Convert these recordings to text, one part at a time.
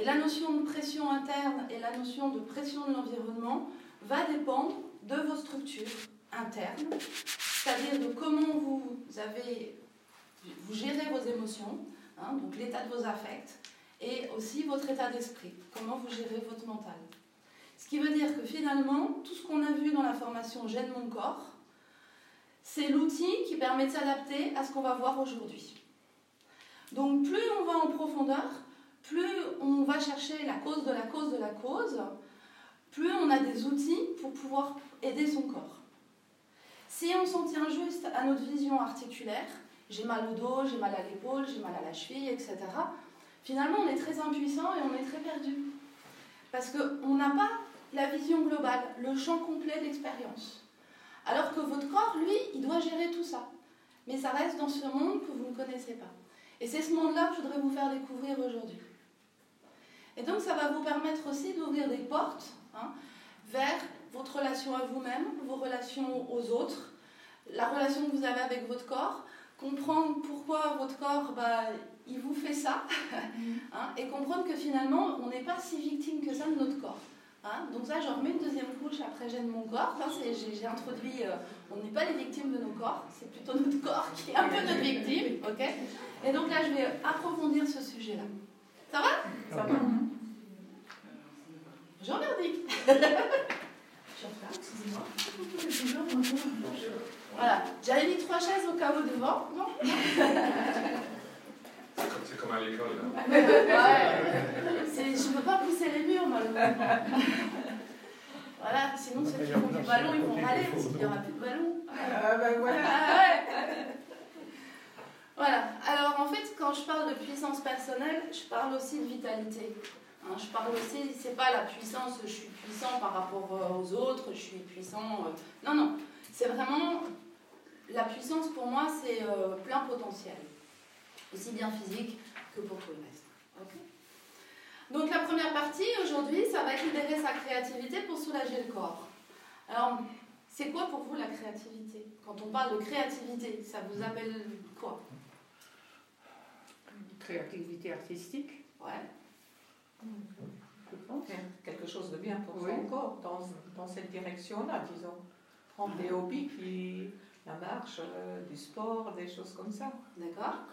Et la notion de pression interne et la notion de pression de l'environnement va dépendre de vos structures internes, c'est-à-dire de comment vous avez, vous gérez vos émotions, hein, donc l'état de vos affects, et aussi votre état d'esprit, comment vous gérez votre mental. Ce qui veut dire que finalement, tout ce qu'on a vu dans la formation Gêne mon corps, c'est l'outil qui permet de s'adapter à ce qu'on va voir aujourd'hui. Donc plus on va en profondeur, plus on va chercher la cause de la cause de la cause, plus on a des outils pour pouvoir aider son corps. Si on s'en tient juste à notre vision articulaire, j'ai mal au dos, j'ai mal à l'épaule, j'ai mal à la cheville, etc., finalement on est très impuissant et on est très perdu. Parce qu'on n'a pas la vision globale, le champ complet d'expérience. Alors que votre corps, lui, il doit gérer tout ça. Mais ça reste dans ce monde que vous ne connaissez pas. Et c'est ce monde-là que je voudrais vous faire découvrir aujourd'hui. Et donc ça va vous permettre aussi d'ouvrir des portes hein, vers votre relation à vous-même, vos relations aux autres, la relation que vous avez avec votre corps, comprendre pourquoi votre corps, bah, il vous fait ça, hein, et comprendre que finalement, on n'est pas si victime que ça de notre corps. Hein. Donc ça, j'en remets une deuxième couche après j'aime mon corps. j'ai introduit, euh, on n'est pas les victimes de nos corps, c'est plutôt notre corps qui est un peu notre victime, ok Et donc là, je vais approfondir ce sujet-là. Ça va? Ça va. Jean-Merdic excusez-moi. Voilà, j'avais mis trois chaises au cas où devant. Non C'est comme à l'école. Ouais. Je ne peux pas pousser les murs, malheureusement. Voilà, sinon ceux qui font du ballon, ils vont râler parce qu'il n'y aura plus de ballon. Ah ben voilà. Ah, voilà. Alors en fait, quand je parle de puissance personnelle, je parle aussi de vitalité. Hein, je parle aussi, c'est pas la puissance, je suis puissant par rapport euh, aux autres, je suis puissant. Euh, non, non. C'est vraiment. La puissance pour moi, c'est euh, plein potentiel. Aussi bien physique que pour tout le reste. Donc la première partie aujourd'hui, ça va être libérer sa créativité pour soulager le corps. Alors, c'est quoi pour vous la créativité? Quand on parle de créativité, ça vous appelle quoi? Créativité artistique. Ouais. Quelque chose de bien pour son corps dans, dans cette direction-là, disons. Prendre des hobbies qui. la marche, euh, du sport, des choses comme ça. D'accord.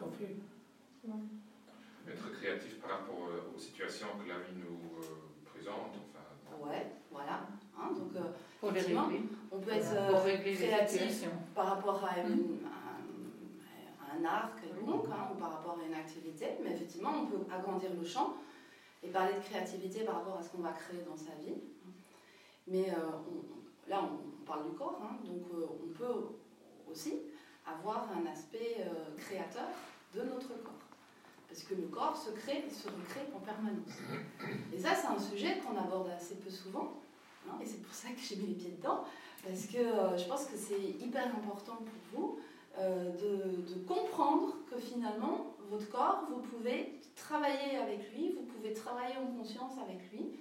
Être créatif par rapport euh, aux situations que la vie nous euh, présente. Enfin. Ouais, voilà. Hein, donc, pour on peut être créatif par rapport à, un, art quelconque hein, ou par rapport à une activité, mais effectivement, on peut agrandir le champ et parler de créativité par rapport à ce qu'on va créer dans sa vie. Mais euh, là, on, parle du corps, hein, donc euh, on peut aussi avoir un aspect euh, créateur de notre corps. Parce que le corps se crée et se recrée en permanence. Et ça, c'est un sujet qu'on aborde assez peu souvent. Hein, et c'est pour ça que j'ai mis les pieds dedans. Parce que je pense que c'est hyper important pour vous de, de comprendre que finalement, votre corps, vous pouvez travailler avec lui, vous pouvez travailler en conscience avec lui.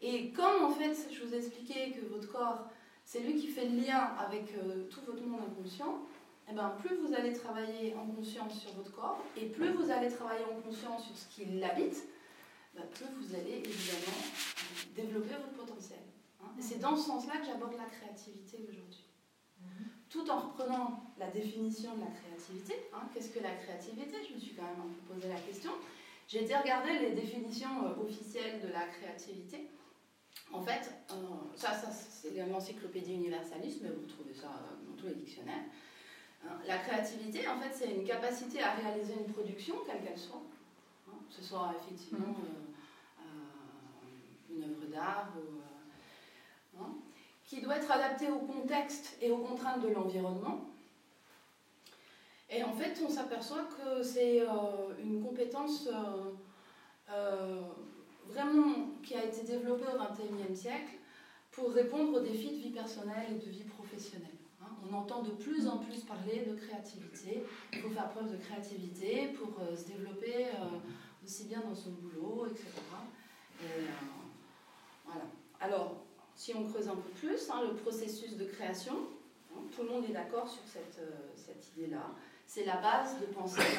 Et comme en fait, je vous ai expliqué que votre corps, c'est lui qui fait le lien avec euh, tout votre monde inconscient, eh bien, plus vous allez travailler en conscience sur votre corps, et plus vous allez travailler en conscience sur ce qui l'habite, ben, plus vous allez évidemment développer votre potentiel. Et c'est dans ce sens-là que j'aborde la créativité aujourd'hui. Tout en reprenant la définition de la créativité. Hein. Qu'est-ce que la créativité? Je me suis quand même un peu posé la question. J'ai été regarder les définitions euh, officielles de la créativité. En fait, euh, ça, ça c'est l'encyclopédie universaliste, mais vous trouvez ça euh, dans tous les dictionnaires. La créativité, en fait, c'est une capacité à réaliser une production, quelle qu'elle soit. Hein, que ce soit effectivement mm. une œuvre d'art, hein, qui doit être adaptée au contexte et aux contraintes de l'environnement, et en fait, on s'aperçoit que c'est euh, une compétence euh, euh, vraiment qui a été développée au XXIe siècle pour répondre aux défis de vie personnelle et de vie professionnelle. Hein. On entend de plus en plus parler de créativité. Il faut faire preuve de créativité pour se développer aussi bien dans son boulot, etc. voilà. Alors, si on creuse un peu plus, hein, le processus de création, hein, tout le monde est d'accord sur cette, cette idée-là c'est la base de pensée.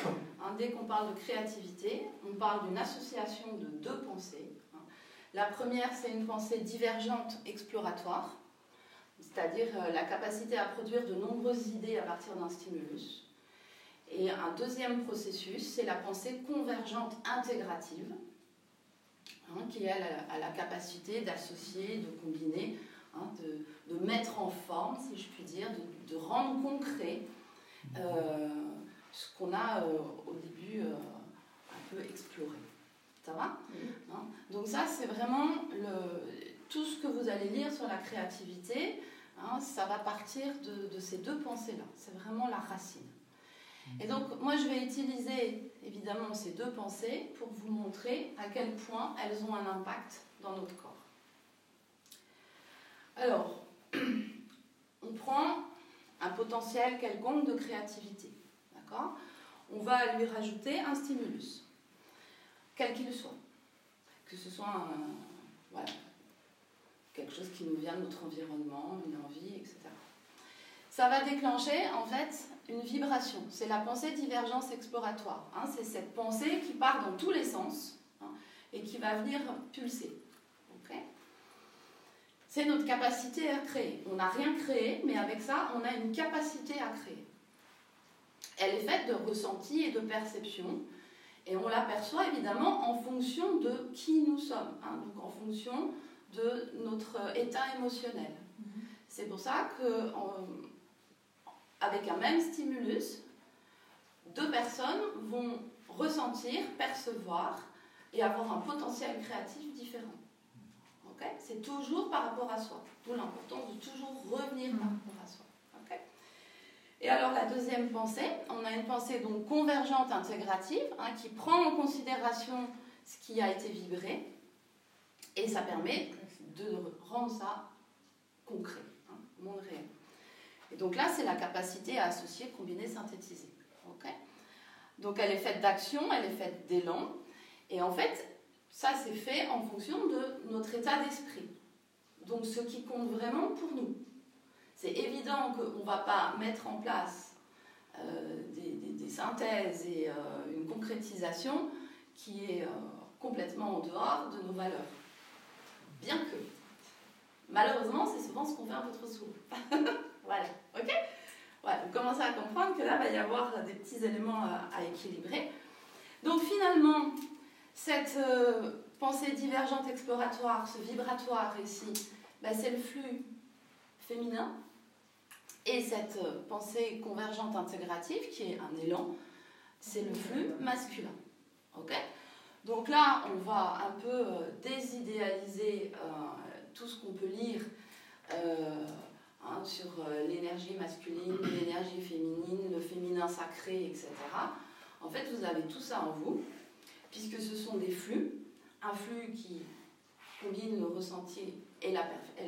Hein, dès qu'on parle de créativité, on parle d'une association de deux pensées. La première, c'est une pensée divergente exploratoire, c'est-à-dire euh, la capacité à produire de nombreuses idées à partir d'un stimulus. Et un deuxième processus, c'est la pensée convergente intégrative, hein, qui elle a la capacité d'associer, de combiner, de, mettre en forme, si je puis dire, de, rendre concret euh, ce qu'on a euh, au début un peu exploré. Ça va? Hein? Donc ça, c'est vraiment le, tout ce que vous allez lire sur la créativité, hein, ça va partir de, ces deux pensées-là. C'est vraiment la racine. Et donc, moi, je vais utiliser évidemment ces deux pensées pour vous montrer à quel point elles ont un impact dans notre corps. Alors, on prend un potentiel quelconque de créativité. D'accord? On va lui rajouter un stimulus, quel qu'il soit. Que ce soit quelque chose qui nous vient de notre environnement, une envie, etc. Ça va déclencher en fait une vibration. C'est la pensée divergence exploratoire. Hein. c'est cette pensée qui part dans tous les sens hein, et qui va venir pulser. c'est notre capacité à créer. On n'a rien créé, mais avec ça, on a une capacité à créer. Elle est faite de ressenti et de perception. Et on l'aperçoit évidemment en fonction de qui nous sommes, hein. donc en fonction de notre état émotionnel. Mm-hmm. C'est pour ça que avec un même stimulus, deux personnes vont ressentir, percevoir et avoir un potentiel créatif différent. C'est toujours par rapport à soi. D'où l'importance de toujours revenir par rapport à soi. et alors la deuxième pensée, on a une pensée donc convergente intégrative hein, qui prend en considération ce qui a été vibré et ça permet de rendre ça concret, hein, monde réel. Donc là, c'est la capacité à associer, combiner, synthétiser. donc elle est faite d'action, elle est faite d'élan. Et en fait, ça c'est fait en fonction de notre état d'esprit. Donc ce qui compte vraiment pour nous. C'est évident qu'on ne va pas mettre en place euh, des, synthèses et euh, une concrétisation qui est euh, complètement en dehors de nos valeurs. Bien que, malheureusement, c'est souvent ce qu'on fait un peu trop souvent. Voilà, ok? Vous commencez à comprendre que là, il va y avoir des petits éléments à, équilibrer. Donc finalement, cette euh, pensée divergente exploratoire, ce vibratoire ici, bah, c'est le flux féminin. Et cette euh, pensée convergente intégrative, qui est un élan, c'est le flux masculin. ok? Donc là, on va un peu euh, désidéaliser tout ce qu'on peut lire Hein, sur euh, l'énergie masculine, l'énergie féminine, le féminin sacré, etc. En fait, vous avez tout ça en vous, puisque ce sont des flux, un flux qui combine le ressenti et la,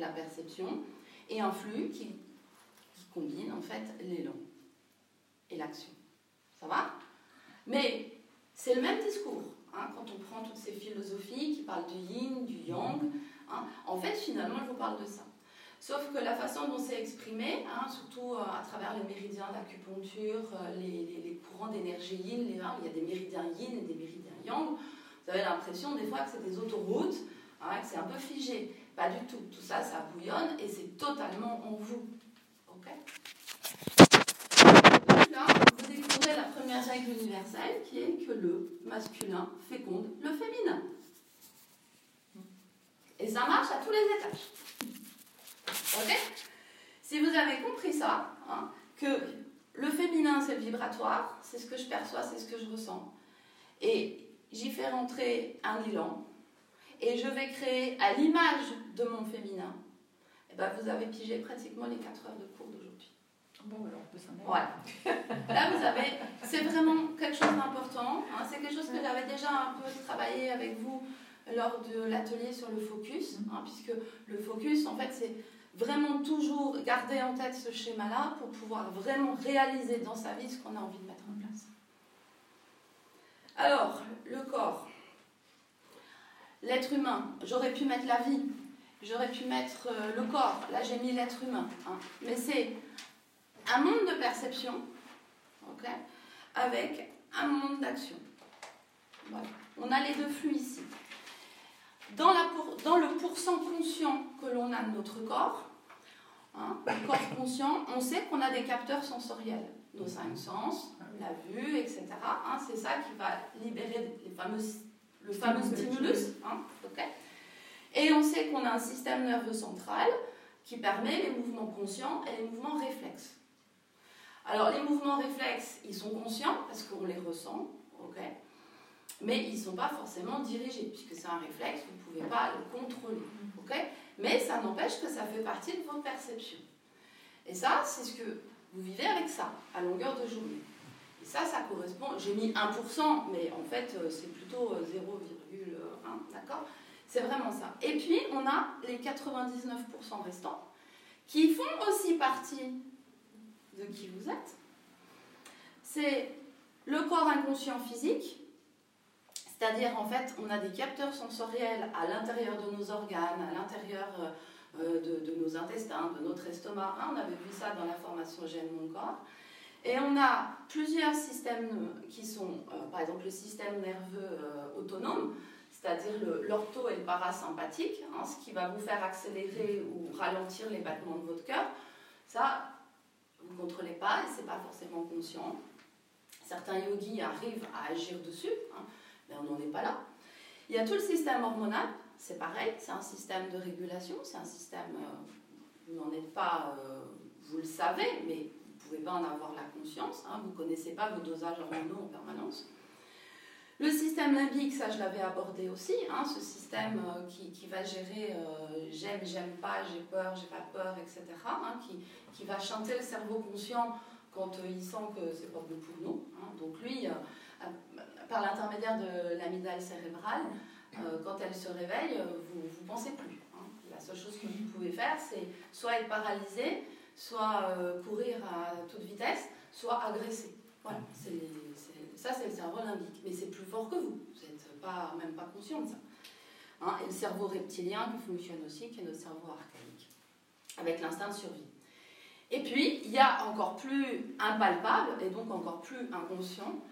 perception, et un flux qui, combine en fait l'élan et l'action. Ça va? Mais c'est le même discours. Hein, quand on prend toutes ces philosophies qui parlent du yin, du yang, hein, en fait, finalement, elles vous parlent de ça. Sauf que la façon dont c'est exprimé, hein, surtout euh, à travers les méridiens d'acupuncture, euh, les, courants d'énergie yin, il y a des méridiens yin et des méridiens yang, vous avez l'impression des fois que c'est des autoroutes, hein, que c'est un peu figé. Pas du tout. Tout ça, ça bouillonne et c'est totalement en vous. Ok? Là, vous découvrez la première règle universelle qui est que le masculin féconde le féminin. Et ça marche à tous les étages. Ok Si vous avez compris ça, hein, que le féminin c'est le vibratoire, c'est ce que je perçois, c'est ce que je ressens, et j'y fais rentrer un élan, et je vais créer à l'image de mon féminin, et eh ben vous avez pigé pratiquement les 4 heures de cours d'aujourd'hui. Bon, alors on peut s'en Voilà. Là, vous avez. C'est vraiment quelque chose d'important. Hein, c'est quelque chose que j'avais déjà un peu travaillé avec vous lors de l'atelier sur le focus, hein, puisque le focus, en fait, c'est vraiment toujours garder en tête ce schéma-là pour pouvoir vraiment réaliser dans sa vie ce qu'on a envie de mettre en place. Alors, le corps. L'être humain, j'aurais pu mettre la vie, j'aurais pu mettre euh, le corps, là j'ai mis l'être humain. Hein. Mais c'est un monde de perception, avec un monde d'action. On a les deux flux ici. Dans, la dans le pourcent conscient que l'on a de notre corps, hein, le corps conscient, on sait qu'on a des capteurs sensoriels, nos cinq sens, la vue, etc. Hein, c'est ça qui va libérer les fameux, le fameux stimulus. Hein, et on sait qu'on a un système nerveux central qui permet les mouvements conscients et les mouvements réflexes. Alors les mouvements réflexes, ils sont conscients parce qu'on les ressent, ok mais ils ne sont pas forcément dirigés, puisque c'est un réflexe, vous ne pouvez pas le contrôler. ok? Mais ça n'empêche que ça fait partie de votre perception. Et ça, c'est ce que vous vivez avec ça, à longueur de journée. Et ça, ça correspond, j'ai mis 1%, mais en fait, euh, c'est plutôt 0,1, euh, d'accord? C'est vraiment ça. Et puis, on a les 99% restants, qui font aussi partie de qui vous êtes. C'est le corps inconscient physique, c'est-à-dire, en fait, on a des capteurs sensoriels à l'intérieur de nos organes, à l'intérieur euh, de, nos intestins, de notre estomac. Hein, on avait vu ça dans la formation J'aime mon corps. Et on a plusieurs systèmes qui sont, euh, par exemple, le système nerveux euh, autonome, c'est-à-dire l'ortho et le parasympathique, hein, ce qui va vous faire accélérer ou ralentir les battements de votre cœur. Ça, vous ne contrôlez pas et ce n'est pas forcément conscient. Certains yogis arrivent à agir dessus. Hein, on n'en est pas là. Il y a tout le système hormonal, c'est pareil, c'est un système de régulation, c'est un système, euh, vous n'en êtes pas, euh, vous le savez, mais vous ne pouvez pas en avoir la conscience, hein, vous ne connaissez pas vos dosages hormonaux en permanence. Le système limbique, ça je l'avais abordé aussi, hein, ce système euh, qui, va gérer j'aime, j'aime pas, j'ai peur, j'ai pas peur, etc., hein, qui, qui, va chanter le cerveau conscient quand il sent que c'est pas bon pour nous. donc lui, par l'intermédiaire de l'amygdale cérébrale, euh, quand elle se réveille, vous ne pensez plus. Hein. La seule chose que vous pouvez faire, c'est soit être paralysé, soit euh, courir à toute vitesse, soit agresser. Voilà, ça c'est le cerveau limbique, mais c'est plus fort que vous. Vous n'êtes pas, même pas conscient de ça. Hein. et le cerveau reptilien qui fonctionne aussi, qui est notre cerveau archaïque, avec l'instinct de survie. Et puis, il y a encore plus impalpable, et donc encore plus inconscient,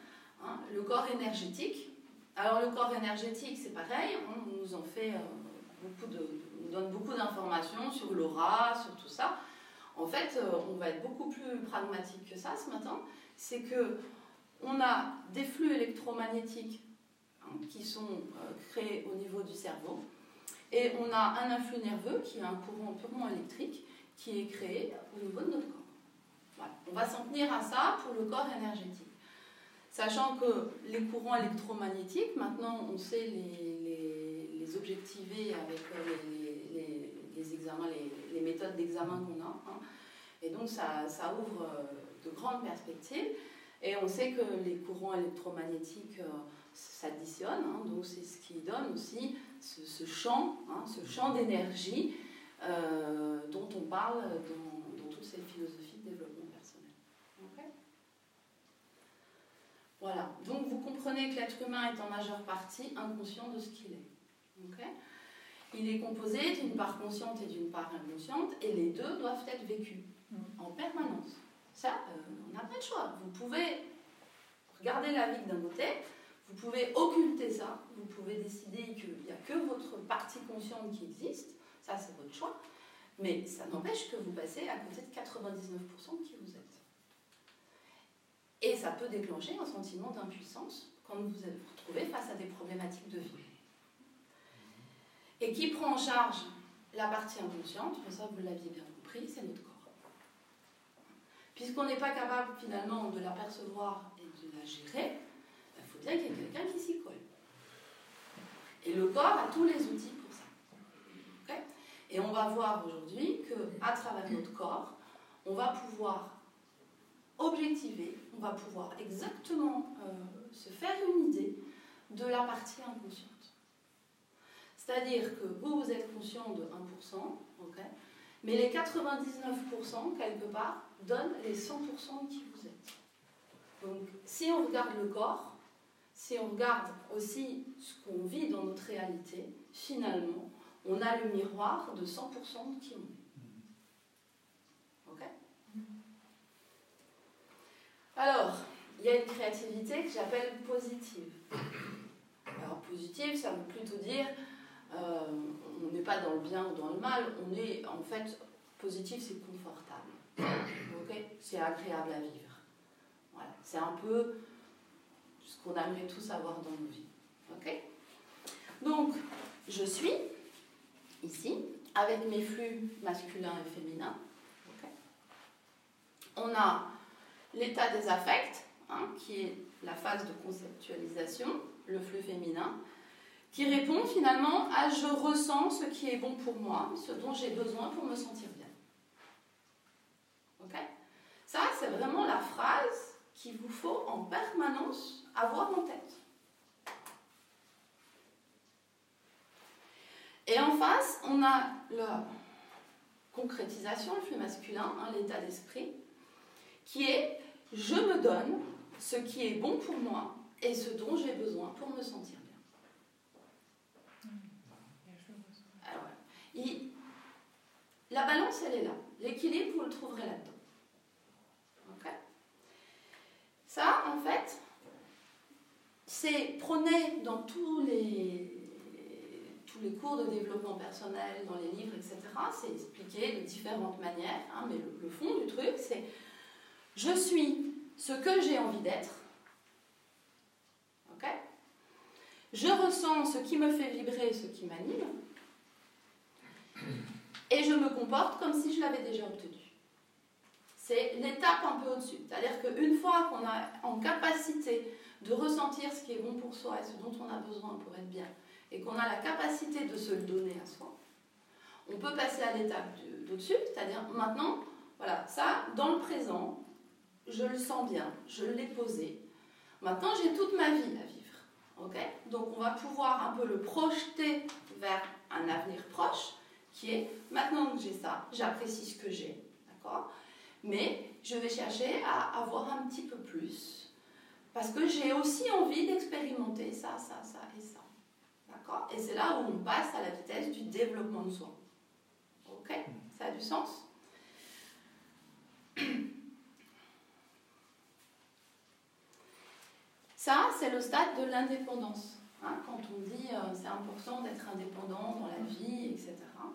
Hein, le corps énergétique. Alors le corps énergétique, c'est pareil, on nous en fait euh, beaucoup de, on donne beaucoup d'informations sur l'aura, sur tout ça. En fait, euh, on va être beaucoup plus pragmatique que ça ce matin. C'est que on a des flux électromagnétiques hein, qui sont euh, créés au niveau du cerveau, et on a un influx nerveux qui est un courant purement électrique qui est créé au niveau de notre corps. On va s'en tenir à ça pour le corps énergétique. Sachant que les courants électromagnétiques, maintenant on sait les, objectiver avec euh, les, examens, les, méthodes d'examen qu'on a. Hein. Et donc ça, ça, ouvre euh, de grandes perspectives. Et on sait que les courants électromagnétiques euh, s'additionnent, hein. donc c'est ce qui donne aussi ce, champ, hein, ce champ d'énergie dont on parle dans, dans toutes ces philosophies de développement. Voilà. Donc vous comprenez que l'être humain est en majeure partie inconscient de ce qu'il est. il est composé d'une part consciente et d'une part inconsciente, et les deux doivent être vécus mm. en permanence. Ça, euh, on n'a pas de choix. Vous pouvez regarder la vie d'un côté, vous pouvez occulter ça, vous pouvez décider qu'il n'y a que votre partie consciente qui existe, ça c'est votre choix, mais ça n'empêche que vous passez à côté de 99% de qui vous êtes. Et ça peut déclencher un sentiment d'impuissance quand vous vous retrouvez face à des problématiques de vie. Et qui prend en charge la partie inconsciente, ça vous l'aviez bien compris, c'est notre corps. Puisqu'on n'est pas capable finalement de l'apercevoir et de la gérer, il faut bien qu'il y ait quelqu'un qui s'y colle. Et le corps a tous les outils pour ça. et on va voir aujourd'hui qu'à travers notre corps, on va pouvoir objectiver, on va pouvoir exactement euh, se faire une idée de la partie inconsciente. C'est-à-dire que vous, vous êtes conscient de 1%, mais les 99%, quelque part, donnent les 100% de qui vous êtes. Donc, si on regarde le corps, si on regarde aussi ce qu'on vit dans notre réalité, finalement, on a le miroir de 100% de qui on est. Alors, il y a une créativité que j'appelle positive. Alors positive, ça veut plutôt dire euh, on n'est pas dans le bien ou dans le mal, on est en fait positif, c'est confortable. c'est agréable à vivre. Voilà. C'est un peu ce qu'on aimerait tous avoir dans nos vies. ok? Donc, je suis ici avec mes flux masculins et féminins. On a l'état des affects, hein, qui est la phase de conceptualisation, le flux féminin, qui répond finalement à je ressens ce qui est bon pour moi, ce dont j'ai besoin pour me sentir bien. Ok? Ça, c'est vraiment la phrase qu'il vous faut en permanence avoir en tête. Et en face, on a la concrétisation, le flux masculin, hein, l'état d'esprit, qui est je me donne ce qui est bon pour moi et ce dont j'ai besoin pour me sentir bien. Alors, la balance, elle est là. L'équilibre, vous le trouverez là-dedans. Ça, en fait, c'est prôné dans tous les, tous les cours de développement personnel, dans les livres, etc. C'est expliqué de différentes manières, hein, mais le, fond du truc, c'est je suis ce que j'ai envie d'être. je ressens ce qui me fait vibrer, ce qui m'anime. Et je me comporte comme si je l'avais déjà obtenu. C'est l'étape un peu au-dessus. C'est-à-dire qu'une fois qu'on a en capacité de ressentir ce qui est bon pour soi et ce dont on a besoin pour être bien, et qu'on a la capacité de se le donner à soi, on peut passer à l'étape d'au-dessus, c'est-à-dire maintenant, voilà, ça, dans le présent, je le sens bien, je l'ai posé. Maintenant, j'ai toute ma vie à vivre. ok? Donc, on va pouvoir un peu le projeter vers un avenir proche, qui est maintenant que j'ai ça, j'apprécie ce que j'ai. D'accord? Mais je vais chercher à avoir un petit peu plus. Parce que j'ai aussi envie d'expérimenter ça, ça, ça et ça. D'accord? Et c'est là où on passe à la vitesse du développement de soi. Ok? Ça a du sens? Ça, c'est le stade de l'indépendance. Hein, quand on dit euh, c'est important d'être indépendant dans la vie, etc. Hein.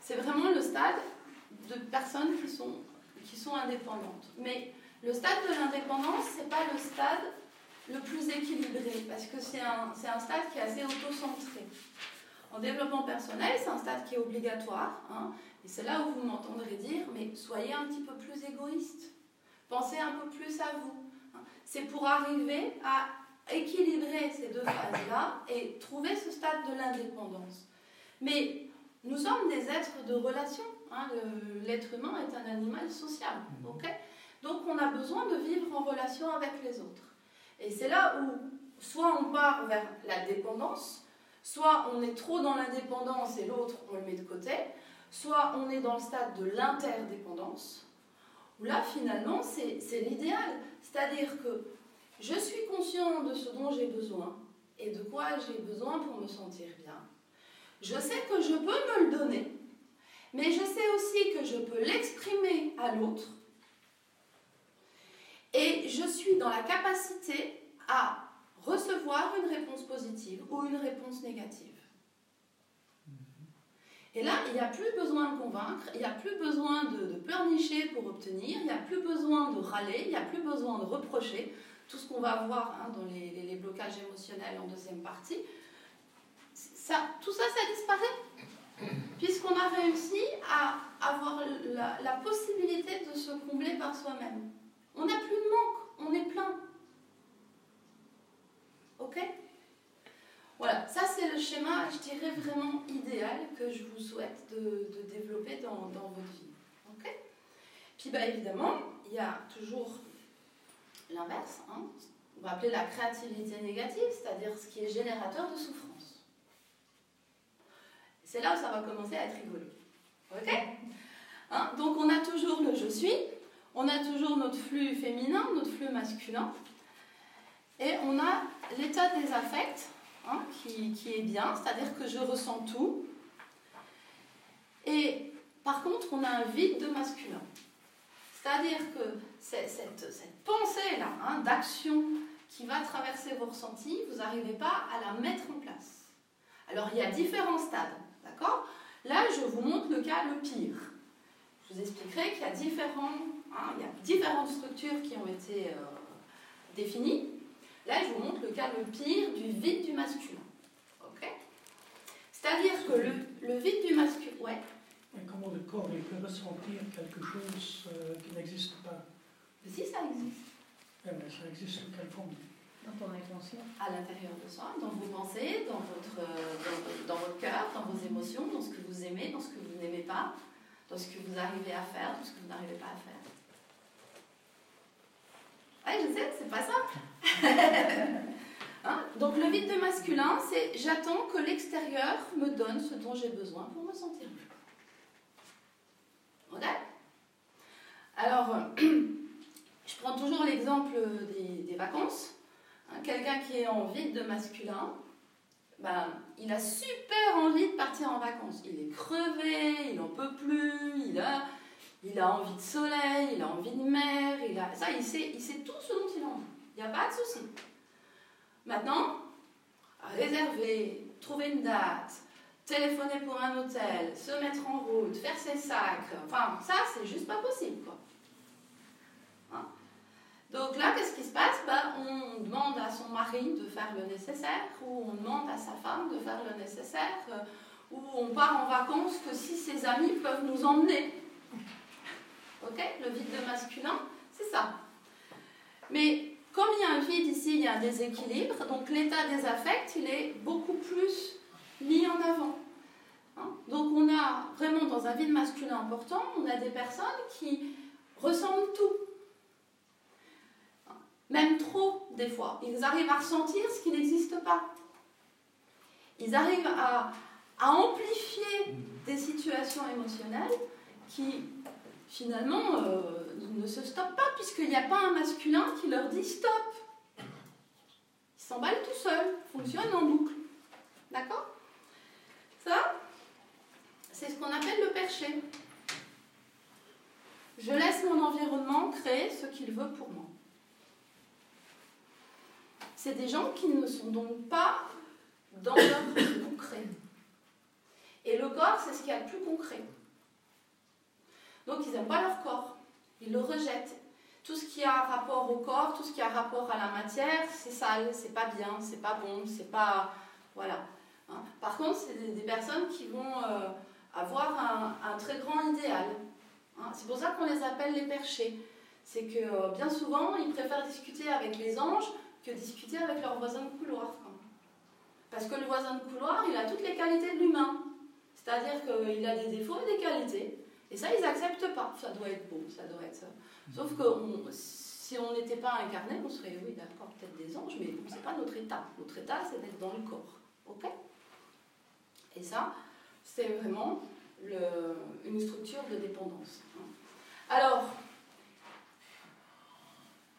C'est vraiment le stade de personnes qui sont, qui sont indépendantes. Mais le stade de l'indépendance, ce n'est pas le stade le plus équilibré, parce que c'est un, un, stade qui est assez auto-centré. En développement personnel, c'est un stade qui est obligatoire, hein, et c'est là où vous m'entendrez dire, mais soyez un petit peu plus égoïste, pensez un peu plus à vous. C'est pour arriver à équilibrer ces deux phases-là et trouver ce stade de l'indépendance. Mais nous sommes des êtres de relation. Hein, l'être humain est un animal social. Mhm. Donc on a besoin de vivre en relation avec les autres. Et c'est là où soit on part vers la dépendance, soit on est trop dans l'indépendance et l'autre on le met de côté, soit on est dans le stade de l'interdépendance, où là finalement c'est l'idéal. C'est-à-dire que je suis conscient de ce dont j'ai besoin et de quoi j'ai besoin pour me sentir bien. Je sais que je peux me le donner, mais je sais aussi que je peux l'exprimer à l'autre. Et je suis dans la capacité à recevoir une réponse positive ou une réponse négative. Et là, il n'y a plus besoin de convaincre, il n'y a plus besoin de, pleurnicher pour obtenir, il n'y a plus besoin de râler, il n'y a plus besoin de reprocher. Tout ce qu'on va voir hein, dans les, blocages émotionnels en deuxième partie, ça, tout ça, ça disparaît puisqu'on a réussi à avoir la, possibilité de se combler par soi-même. On n'a plus de manque, on est plein. Ok? Voilà, ça c'est le schéma, je dirais, vraiment idéal que je vous souhaite de, développer dans, votre vie. Ok? Puis bah, évidemment, il y a toujours l'inverse, hein. on va appeler la créativité négative, c'est-à-dire ce qui est générateur de souffrance. C'est là où ça va commencer à être rigolo. Ok? Hein Donc on a toujours le je suis, on a toujours notre flux féminin, notre flux masculin, et on a l'état des affects hein, qui, est bien, c'est-à-dire que je ressens tout. Et par contre, on a un vide de masculin. C'est-à-dire que cette, pensée-là, hein, d'action qui va traverser vos ressentis, vous n'arrivez pas à la mettre en place. Alors il y a différents stades, d'accord? Là, je vous montre le cas le pire. Je vous expliquerai qu'il y a, hein, y a différentes structures qui ont été euh, définies. Là, je vous montre le cas le pire du vide du masculin. Ok? C'est-à-dire que le, le, vide du masculin. Ouais. comment le corps il peut ressentir quelque chose euh, qui n'existe pas? Si, ça existe. mais ça existe sous quelle forme? Dans ton inconscient. À l'intérieur de soi, dans vos pensées, dans votre, euh, dans, dans votre cœur, dans vos émotions, dans ce que vous aimez, dans ce que vous n'aimez pas, dans ce que vous arrivez à faire, dans ce que vous n'arrivez pas à faire. Ouais, je sais, c'est pas ça. hein? Donc le vide de masculin, c'est j'attends que l'extérieur me donne ce dont j'ai besoin pour me sentir mieux. Ok? Alors, je prends toujours l'exemple des, des, vacances. Hein, Quelqu'un qui est en vide de masculin, ben, il a super envie de partir en vacances. Il est crevé, il n'en peut plus, il a, il a envie de soleil, il a envie de mer, il a, ça, il sait, il tout ce dont il a envie. Il n'y a pas de souci. Maintenant, réserver, trouver une date, téléphoner pour un hôtel, se mettre en route, faire ses sacs, enfin, ça, c'est juste pas possible, quoi. Hein? Donc là, qu'est-ce qui se passe? Ben, On demande à son mari de faire le nécessaire, ou on demande à sa femme de faire le nécessaire, euh, ou on part en vacances que si ses amis peuvent nous emmener. Ok Le vide de masculin, c'est ça. Mais comme il y a un vide ici, il y a un déséquilibre, donc l'état des affects, il est beaucoup plus mis en avant. Hein? Donc on a vraiment dans un vide masculin important, on a des personnes qui ressentent tout. Même trop, des fois. Ils arrivent à ressentir ce qui n'existe pas. Ils arrivent à, à amplifier des situations émotionnelles qui finalement, euh, ne se stoppent pas, puisqu'il n'y a pas un masculin qui leur dit stop. Ils s'emballent tout seuls, fonctionnent en boucle. D'accord? Ça, c'est ce qu'on appelle le perché. Je laisse mon environnement créer ce qu'il veut pour moi. C'est des gens qui ne sont donc pas dans leur concret. Et le corps, c'est ce qu'il y a le plus concret. Donc ils n'aiment pas leur corps, ils le rejettent. Tout ce qui a rapport au corps, tout ce qui a rapport à la matière, c'est sale, c'est pas bien, c'est pas bon, c'est pas. Voilà. Hein. Par contre, c'est des, personnes qui vont euh, avoir un, très grand idéal. Hein. C'est pour ça qu'on les appelle les perchés. C'est que euh, bien souvent, ils préfèrent discuter avec les anges que discuter avec leur voisin de couloir. Parce que le voisin de couloir, il a toutes les qualités de l'humain. C'est-à-dire qu'il a des défauts et des qualités. Et ça, ils n'acceptent pas. Ça doit être beau, ça doit être ça. Sauf que si on n'était pas incarné, on serait, oui, d'accord, peut-être des anges, mais ce n'est pas notre état. Notre état, c'est d'être dans le corps. OK? Et ça, c'est vraiment le, une structure de dépendance. Alors,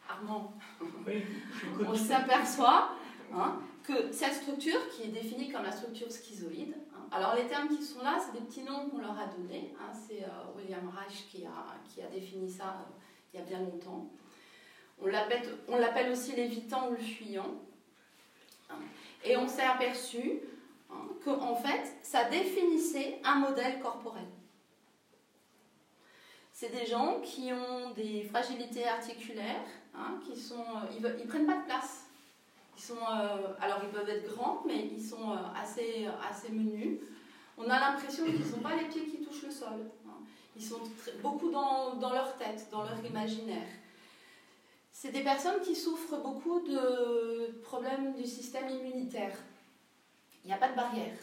Armand, on s'aperçoit hein, que cette structure, qui est définie comme la structure schizoïde, alors les termes qui sont là, c'est des petits noms qu'on leur a donnés. Hein. c'est euh, William Reich qui a, défini ça euh, il y a bien longtemps. On l'appelle aussi l'évitant ou le fuyant. Hein. et on s'est aperçu hein, qu'en fait, ça définissait un modèle corporel. C'est des gens qui ont des fragilités articulaires, qui sont, euh, ils ne prennent pas de place euh, alors ils peuvent être grands, mais ils sont euh, assez, assez menus. On a l'impression qu'ils n'ont pas les pieds qui touchent le sol. Hein. Ils sont beaucoup dans, dans, leur tête, dans leur imaginaire. C'est des personnes qui souffrent beaucoup de problèmes du système immunitaire. Il n'y a pas de barrière.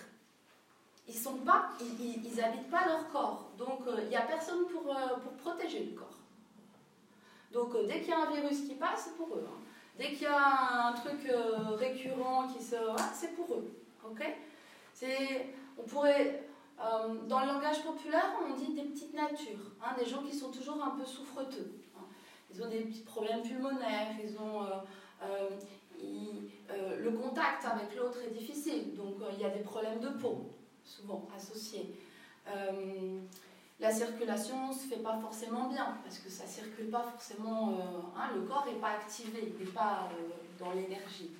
Ils sont pas, ils, n'habitent pas leur corps. Donc euh, il n'y a personne pour, pour protéger le corps. Donc dès qu'il y a un virus qui passe, c'est pour eux. Hein. Dès qu'il y a un truc euh, récurrent qui se. c'est pour eux. Ok? On pourrait. Euh, dans le langage populaire, on dit des petites natures, hein, des gens qui sont toujours un peu souffreteux. Hein. Ils ont des petits problèmes pulmonaires, ils ont. Euh, le contact avec l'autre est difficile, donc il y a des problèmes de peau, souvent associés. La circulation ne se fait pas forcément bien, parce que ça ne circule pas forcément, euh, hein, le corps n'est pas activé, il n'est pas euh, dans l'énergie.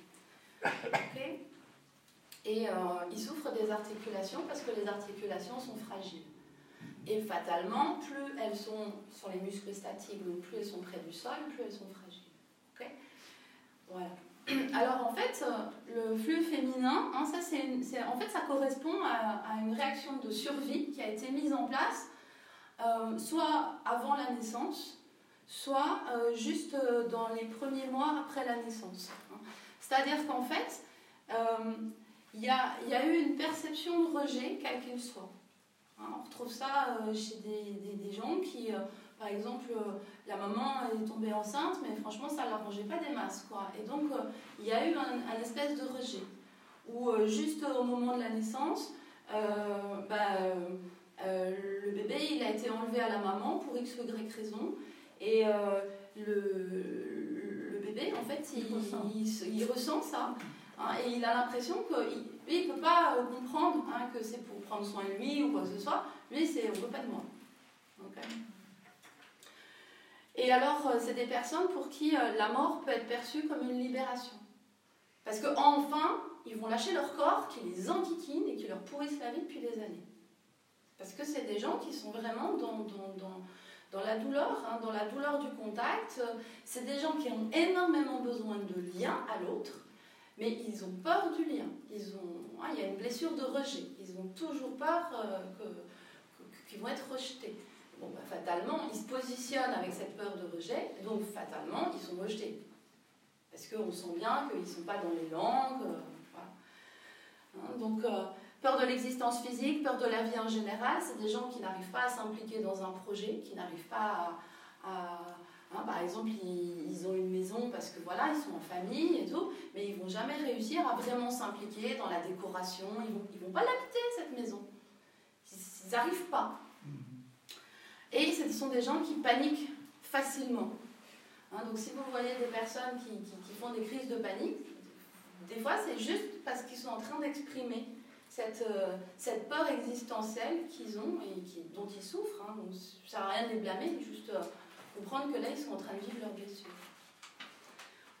Et euh, il souffre des articulations parce que les articulations sont fragiles. Et fatalement, plus elles sont sur les muscles statiques, donc plus elles sont près du sol, plus elles sont fragiles. voilà. Alors en fait, le flux féminin, hein, ça, en fait, ça correspond à, une réaction de survie qui a été mise en place euh, soit avant la naissance, soit euh, juste euh, dans les premiers mois après la naissance. Hein. C'est-à-dire qu'en fait, il y, a, eu une perception de rejet, quel qu'il soit. Hein. on retrouve ça chez des, gens qui, par exemple, la maman est tombée enceinte, mais franchement, ça ne l'arrangeait pas des masses. Quoi. Et donc, il y a eu un, espèce de rejet. Ou juste au moment de la naissance, bah, le bébé, il a été enlevé à la maman pour x ou y raison. Et euh, le, le, bébé, en fait, il, il, ressent. ça. Hein, et il a l'impression qu'il ne peut pas euh, comprendre hein, que c'est pour prendre soin de lui ou quoi que ce soit. Lui, c'est on ne pas de moi. Et alors, c'est des personnes pour qui la mort peut être perçue comme une libération. Parce qu'enfin, ils vont lâcher leur corps qui les enquiquine et qui leur pourrissent la vie depuis des années. Parce que c'est des gens qui sont vraiment dans, dans, dans, dans la douleur, hein, dans la douleur du contact. C'est des gens qui ont énormément besoin de lien à l'autre, mais ils ont peur du lien. Ils ont, hein, il y a une blessure de rejet. Ils ont toujours peur euh, qu'ils vont être rejetés. Bon, bah, fatalement, ils se positionnent avec cette peur de rejet, donc fatalement, ils sont rejetés. Parce qu'on sent bien qu'ils ne sont pas dans les langues. Euh. Hein, donc, euh, Peur de l'existence physique, peur de la vie en général, c'est des gens qui n'arrivent pas à s'impliquer dans un projet, qui n'arrivent pas à... Hein, par exemple, ils, ont une maison parce que voilà, ils sont en famille et tout, mais ils vont jamais réussir à vraiment s'impliquer dans la décoration. Ils vont, ils vont pas l'habiter cette maison. Ils n'arrivent pas. Et ce sont des gens qui paniquent facilement. Hein, donc si vous voyez des personnes qui, qui font des crises de panique, des fois c'est juste parce qu'ils sont en train d'exprimer cette, euh, cette peur existentielle qu'ils ont et qui, dont ils souffrent. Hein. Donc, ça ne sert à rien de les blâmer, juste euh, comprendre que là, ils sont en train de vivre leur blessure.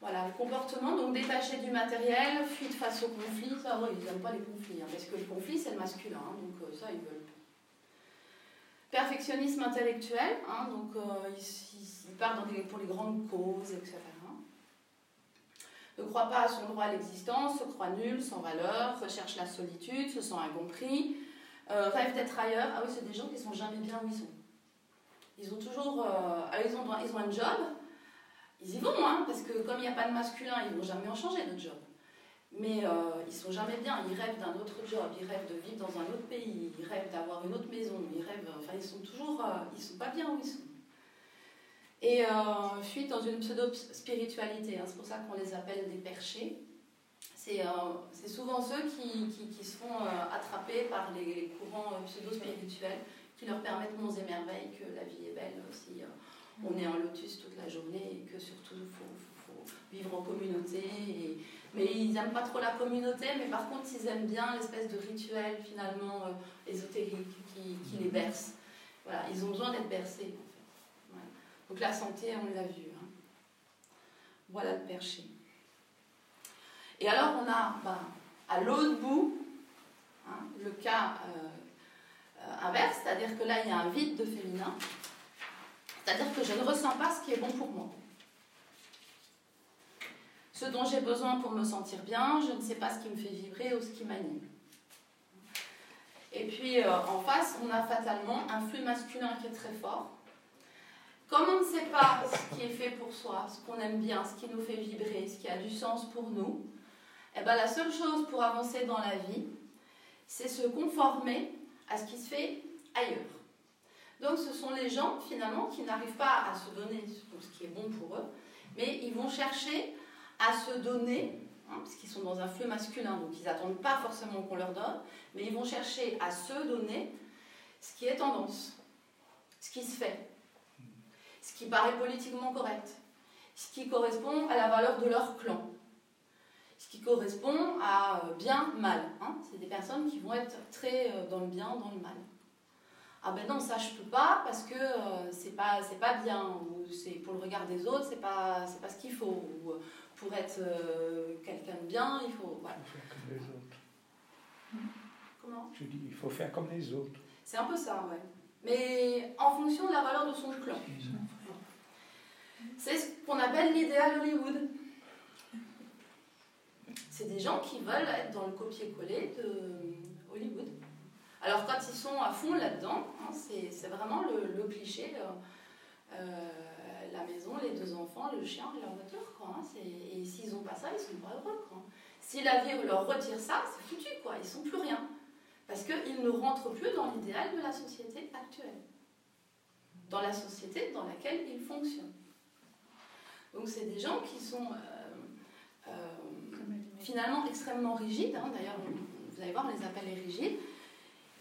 Voilà, le comportement, donc détaché du matériel, fuite face au conflit, ça, ils n'aiment pas les conflits, hein, parce que le conflit, c'est le masculin, hein, donc euh, ça, ils veulent Perfectionnisme intellectuel, donc ils, ils, partent pour les grandes causes, etc ne croit pas à son droit à l'existence, se croit nul, sans valeur, recherche la solitude, se sent incompris, euh, rêve d'être ailleurs. Ah oui, c'est des gens qui sont jamais bien où ils sont. Ils ont toujours. Euh, ils, ont, ils ont un job, ils y vont, hein, parce que comme il n'y a pas de masculin, ils vont jamais en changer de job. Mais euh, ils sont jamais bien, ils rêvent d'un autre job, ils rêvent de vivre dans un autre pays, ils rêvent d'avoir une autre maison, ils rêvent. Enfin, ils sont toujours. Euh, ils sont pas bien où ils sont et euh, dans une pseudo-spiritualité. Hein. C'est pour ça qu'on les appelle des perchés. C'est euh, souvent ceux qui, qui, qui se font euh, par les, courants euh, pseudo-spirituels qui leur permettent monts et merveilles, que la vie est belle aussi. on est en lotus toute la journée et que surtout il faut, vivre en communauté. mais ils n'aiment pas trop la communauté, mais par contre ils aiment bien l'espèce de rituel finalement ésotérique qui, qui les berce. Voilà, ils ont besoin d'être bercés. Donc la santé, on l'a vu. Hein. Voilà le perché. Et alors on a bah, à l'autre bout hein, le cas euh, inverse, c'est-à-dire que là il y a un vide de féminin, c'est-à-dire que je ne ressens pas ce qui est bon pour moi. Ce dont j'ai besoin pour me sentir bien, je ne sais pas ce qui me fait vibrer ou ce qui m'anime. Et puis euh, en face, on a fatalement un flux masculin qui est très fort, comme on ne sait pas ce qui est fait pour soi, ce qu'on aime bien, ce qui nous fait vibrer, ce qui a du sens pour nous, eh ben, la seule chose pour avancer dans la vie, c'est se conformer à ce qui se fait ailleurs. Donc ce sont les gens finalement qui n'arrivent pas à se donner ce qui est bon pour eux, mais ils vont chercher à se donner, hein, parce qu'ils sont dans un flux masculin, donc ils n'attendent pas forcément qu'on leur donne, mais ils vont chercher à se donner ce qui est tendance, ce qui se fait ce qui paraît politiquement correct, ce qui correspond à la valeur de leur clan, ce qui correspond à euh, bien, mal. Hein. C'est des personnes qui vont être très euh, dans le bien, dans le mal. ah ben non ça je peux pas parce que euh, c'est pas pas bien ou c'est pour le regard des autres c'est pas pas ce qu'il faut ou pour être euh, quelqu'un de bien il faut Il faut faire comme les autres. comment? Je dis, il faut faire comme les autres. c'est un peu ça ouais mais en fonction de la valeur de son clan c'est ce qu'on appelle l'idéal Hollywood c'est des gens qui veulent être dans le copier-coller de Hollywood alors quand ils sont à fond là-dedans, hein, c'est vraiment le, cliché, euh, euh, la maison, les deux enfants, le chien et leur voiture. Quoi, hein, et s'ils n'ont pas ça, ils sont pas heureux. Si la vie leur retire ça, c'est foutu, quoi, ils sont plus rien. Parce qu'ils ne rentrent plus dans l'idéal de la société actuelle. Dans la société dans laquelle ils fonctionnent. Donc c'est des gens qui sont euh, euh finalement extrêmement rigides. Hein, D'ailleurs, vous allez voir, on les appelle les rigides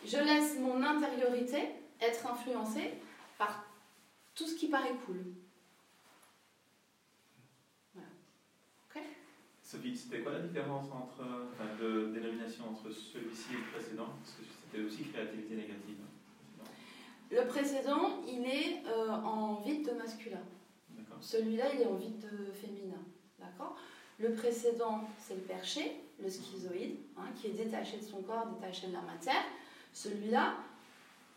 je laisse mon intériorité être influencée par tout ce qui paraît cool. Voilà. Ok Sophie, c'était quoi la différence entre, enfin, de dénomination entre celui-ci et le précédent? Parce que c'était aussi créativité négative. Hein, le précédent, il est euh, en vide de masculin. Celui-là, il est en vide de féminin. D'accord? Le précédent, c'est le perché, le schizoïde, hein, qui est détaché de son corps, détaché de la matière. Celui-là,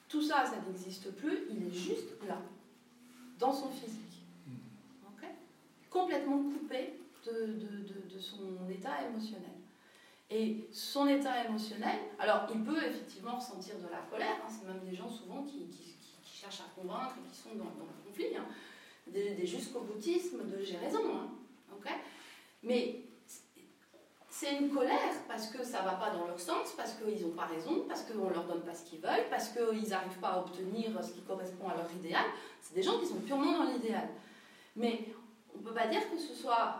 tout ça, ça n'existe plus, il est juste là, dans son physique. Hmm. Complètement coupé de, son état émotionnel. Et son état émotionnel, alors il peut effectivement ressentir de la colère, hein, c'est même des gens souvent qui, cherchent à convaincre et qui sont dans, le conflit, hein, des, jusqu'au boutisme de j'ai raison. Hein, Mais c'est une colère parce que ça ne va pas dans leur sens, parce qu'ils n'ont pas raison, parce qu'on ne leur donne pas ce qu'ils veulent, parce qu'ils n'arrivent pas à obtenir ce qui correspond à leur idéal. C'est des gens qui sont purement dans l'idéal. Mais on ne peut pas dire que ce soit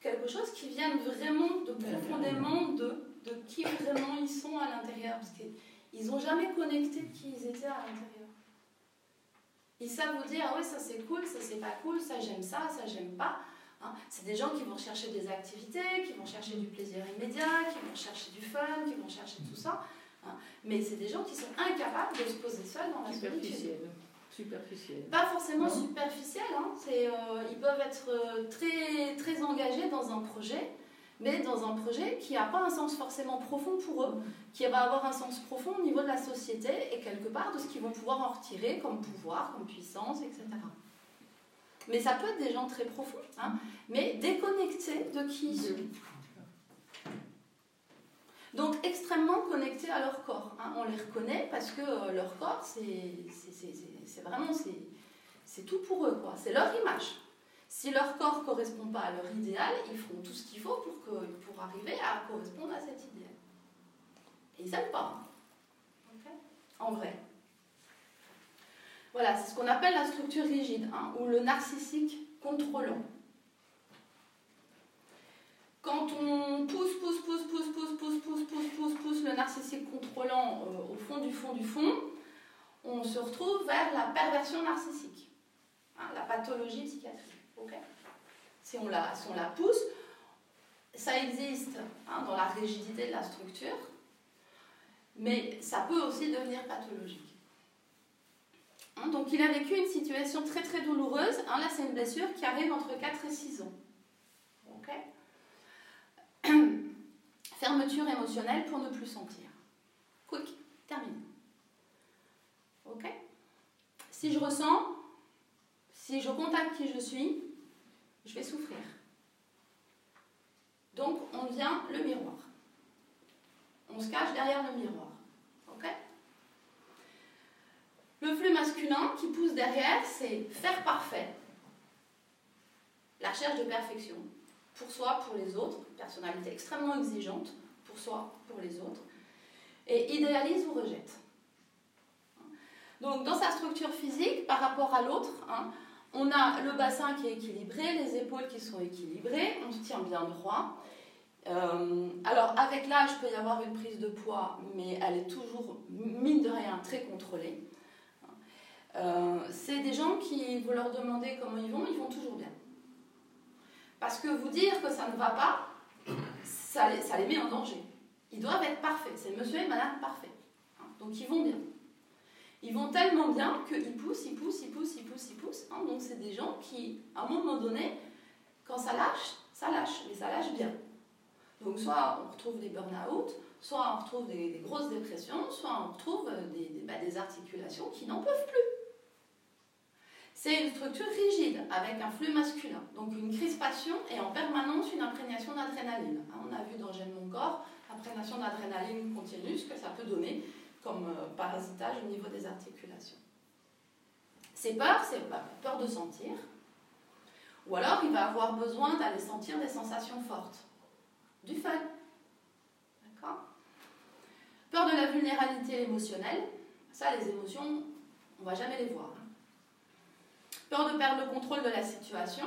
quelque chose qui vienne vraiment de profondément de, de qui vraiment ils sont à l'intérieur. Parce qu'ils n'ont jamais connecté qui ils étaient à l'intérieur. Ils savent vous dire, ah ouais, ça c'est cool, ça c'est pas cool, ça j'aime ça, ça j'aime pas. Hein. c'est des gens qui vont chercher des activités, qui vont chercher du plaisir immédiat, qui vont chercher du fun, qui vont chercher tout ça. Hein. mais c'est des gens qui sont incapables de se poser seuls dans la solitude. Superficiel. Pas forcément superficiel, hein. euh, ils peuvent être euh, très, très engagés dans un projet, mais dans un projet qui n'a pas un sens forcément profond pour eux, qui va avoir un sens profond au niveau de la société et quelque part de ce qu'ils vont pouvoir en retirer comme pouvoir, comme puissance, etc. Mais ça peut être des gens très profonds, hein, mais déconnectés de qui ils sont. Donc extrêmement connectés à leur corps. Hein. On les reconnaît parce que euh, leur corps, c'est vraiment c'est tout pour eux. C'est leur image. Si leur corps ne correspond pas à leur idéal, ils feront tout ce qu'il faut pour, que, pour arriver à correspondre à cet idéal. Et ils n'aiment pas. En vrai. Voilà, c'est ce qu'on appelle la structure rigide, hein, ou le narcissique contrôlant. Quand on pousse, pousse, pousse, pousse, pousse, pousse, pousse, pousse, pousse, pousse le narcissique contrôlant euh, au fond du fond du fond, on se retrouve vers la perversion narcissique, hein, la pathologie psychiatrique. Si, on la, pousse, ça existe hein, dans la rigidité de la structure, mais ça peut aussi devenir pathologique. Hein, donc il a vécu une situation très très douloureuse. Hein, là c'est une blessure qui arrive entre 4 et 6 ans. Fermeture émotionnelle pour ne plus sentir. Quick, termine. Si je ressens, si je contacte qui je suis, je vais souffrir. Donc on vient le miroir. On se cache derrière le miroir. Le flux masculin qui pousse derrière, c'est faire parfait. La recherche de perfection. Pour soi, pour les autres. Personnalité extrêmement exigeante. Pour soi, pour les autres. Et idéalise ou rejette. Donc, dans sa structure physique, par rapport à l'autre, hein, on a le bassin qui est équilibré, les épaules qui sont équilibrées, on se tient bien droit. Euh, alors, avec l'âge, peut y avoir une prise de poids, mais elle est toujours, mine de rien, très contrôlée. Euh, c'est des gens qui, vous leur demandez comment ils vont, ils vont toujours bien. Parce que vous dire que ça ne va pas, ça les, ça les met en danger. Ils doivent être parfaits. C'est monsieur et madame parfaits. Hein, donc ils vont bien. Ils vont tellement bien qu'ils poussent, ils poussent, ils poussent, ils poussent, ils poussent. Hein. Donc c'est des gens qui, à un moment donné, quand ça lâche, ça lâche, mais ça lâche bien. Donc soit on retrouve des burn-out, soit on retrouve des, grosses dépressions, soit on retrouve euh, des, bah, des articulations qui n'en peuvent plus. C'est une structure rigide avec un flux masculin, donc une crispation et en permanence une imprégnation d'adrénaline. Hein, on a vu dans Gène mon corps, imprégnation d'adrénaline continue, ce que ça peut donner comme euh, parasitage au niveau des articulations. Ces peurs, c'est bah, peur de sentir, ou alors il va avoir besoin d'aller sentir des sensations fortes, du fun. D'accord? Peur de la vulnérabilité émotionnelle, ça les émotions, on va jamais les voir. Hein. Peur de perdre le contrôle de la situation,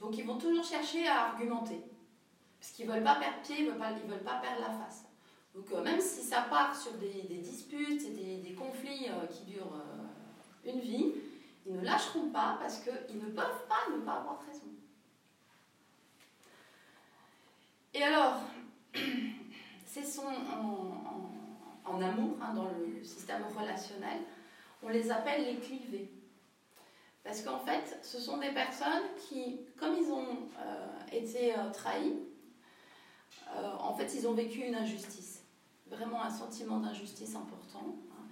donc ils vont toujours chercher à argumenter, parce qu'ils veulent pas perdre pied, ils ne veulent, pas perdre la face. Donc euh, même si ça part sur des, disputes et des, conflits euh, qui durent euh, une vie, ils ne lâcheront pas parce qu'ils ne peuvent pas ne pas avoir raison. Et alors, c'est son en, amour, hein, dans le système relationnel, on les appelle les clivés. Parce qu'en fait, ce sont des personnes qui, comme ils ont été trahis, en fait, ils ont vécu une injustice vraiment un sentiment d'injustice important. Hein.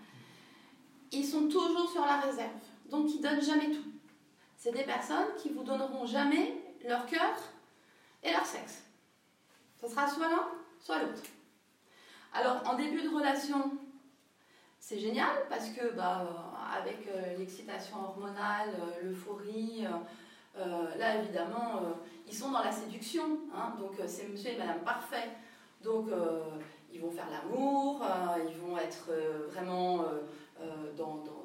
Ils sont toujours sur la réserve, donc ils donnent jamais tout. C'est des personnes qui vous donneront jamais leur cœur et leur sexe. Ce sera soit l'un, soit l'autre. Alors en début de relation, c'est génial parce que bah, avec euh, l'excitation hormonale, euh, l'euphorie, euh, là évidemment, ils sont dans la séduction. Hein. donc c'est monsieur et madame parfait. Donc ils vont faire l'amour, euh, ils vont être euh, vraiment euh, dans, dans,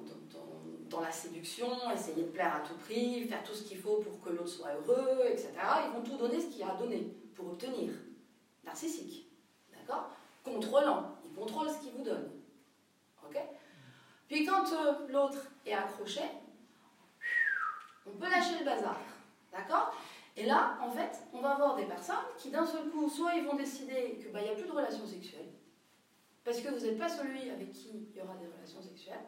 dans, la séduction, essayer de plaire à tout prix, faire tout ce qu'il faut pour que l'autre soit heureux, etc. Ils vont tout donner ce qu'il y a à donner pour obtenir. Narcissique. D'accord? Contrôlant. Ils contrôlent ce qu'ils vous donnent. Ok? Puis quand l'autre est accroché, on peut lâcher le bazar. D'accord? Et là, en fait, on va avoir des personnes qui d'un seul coup, soit ils vont décider qu'il bah, n'y a plus de relations sexuelles, parce que vous n'êtes pas celui avec qui il y aura des relations sexuelles,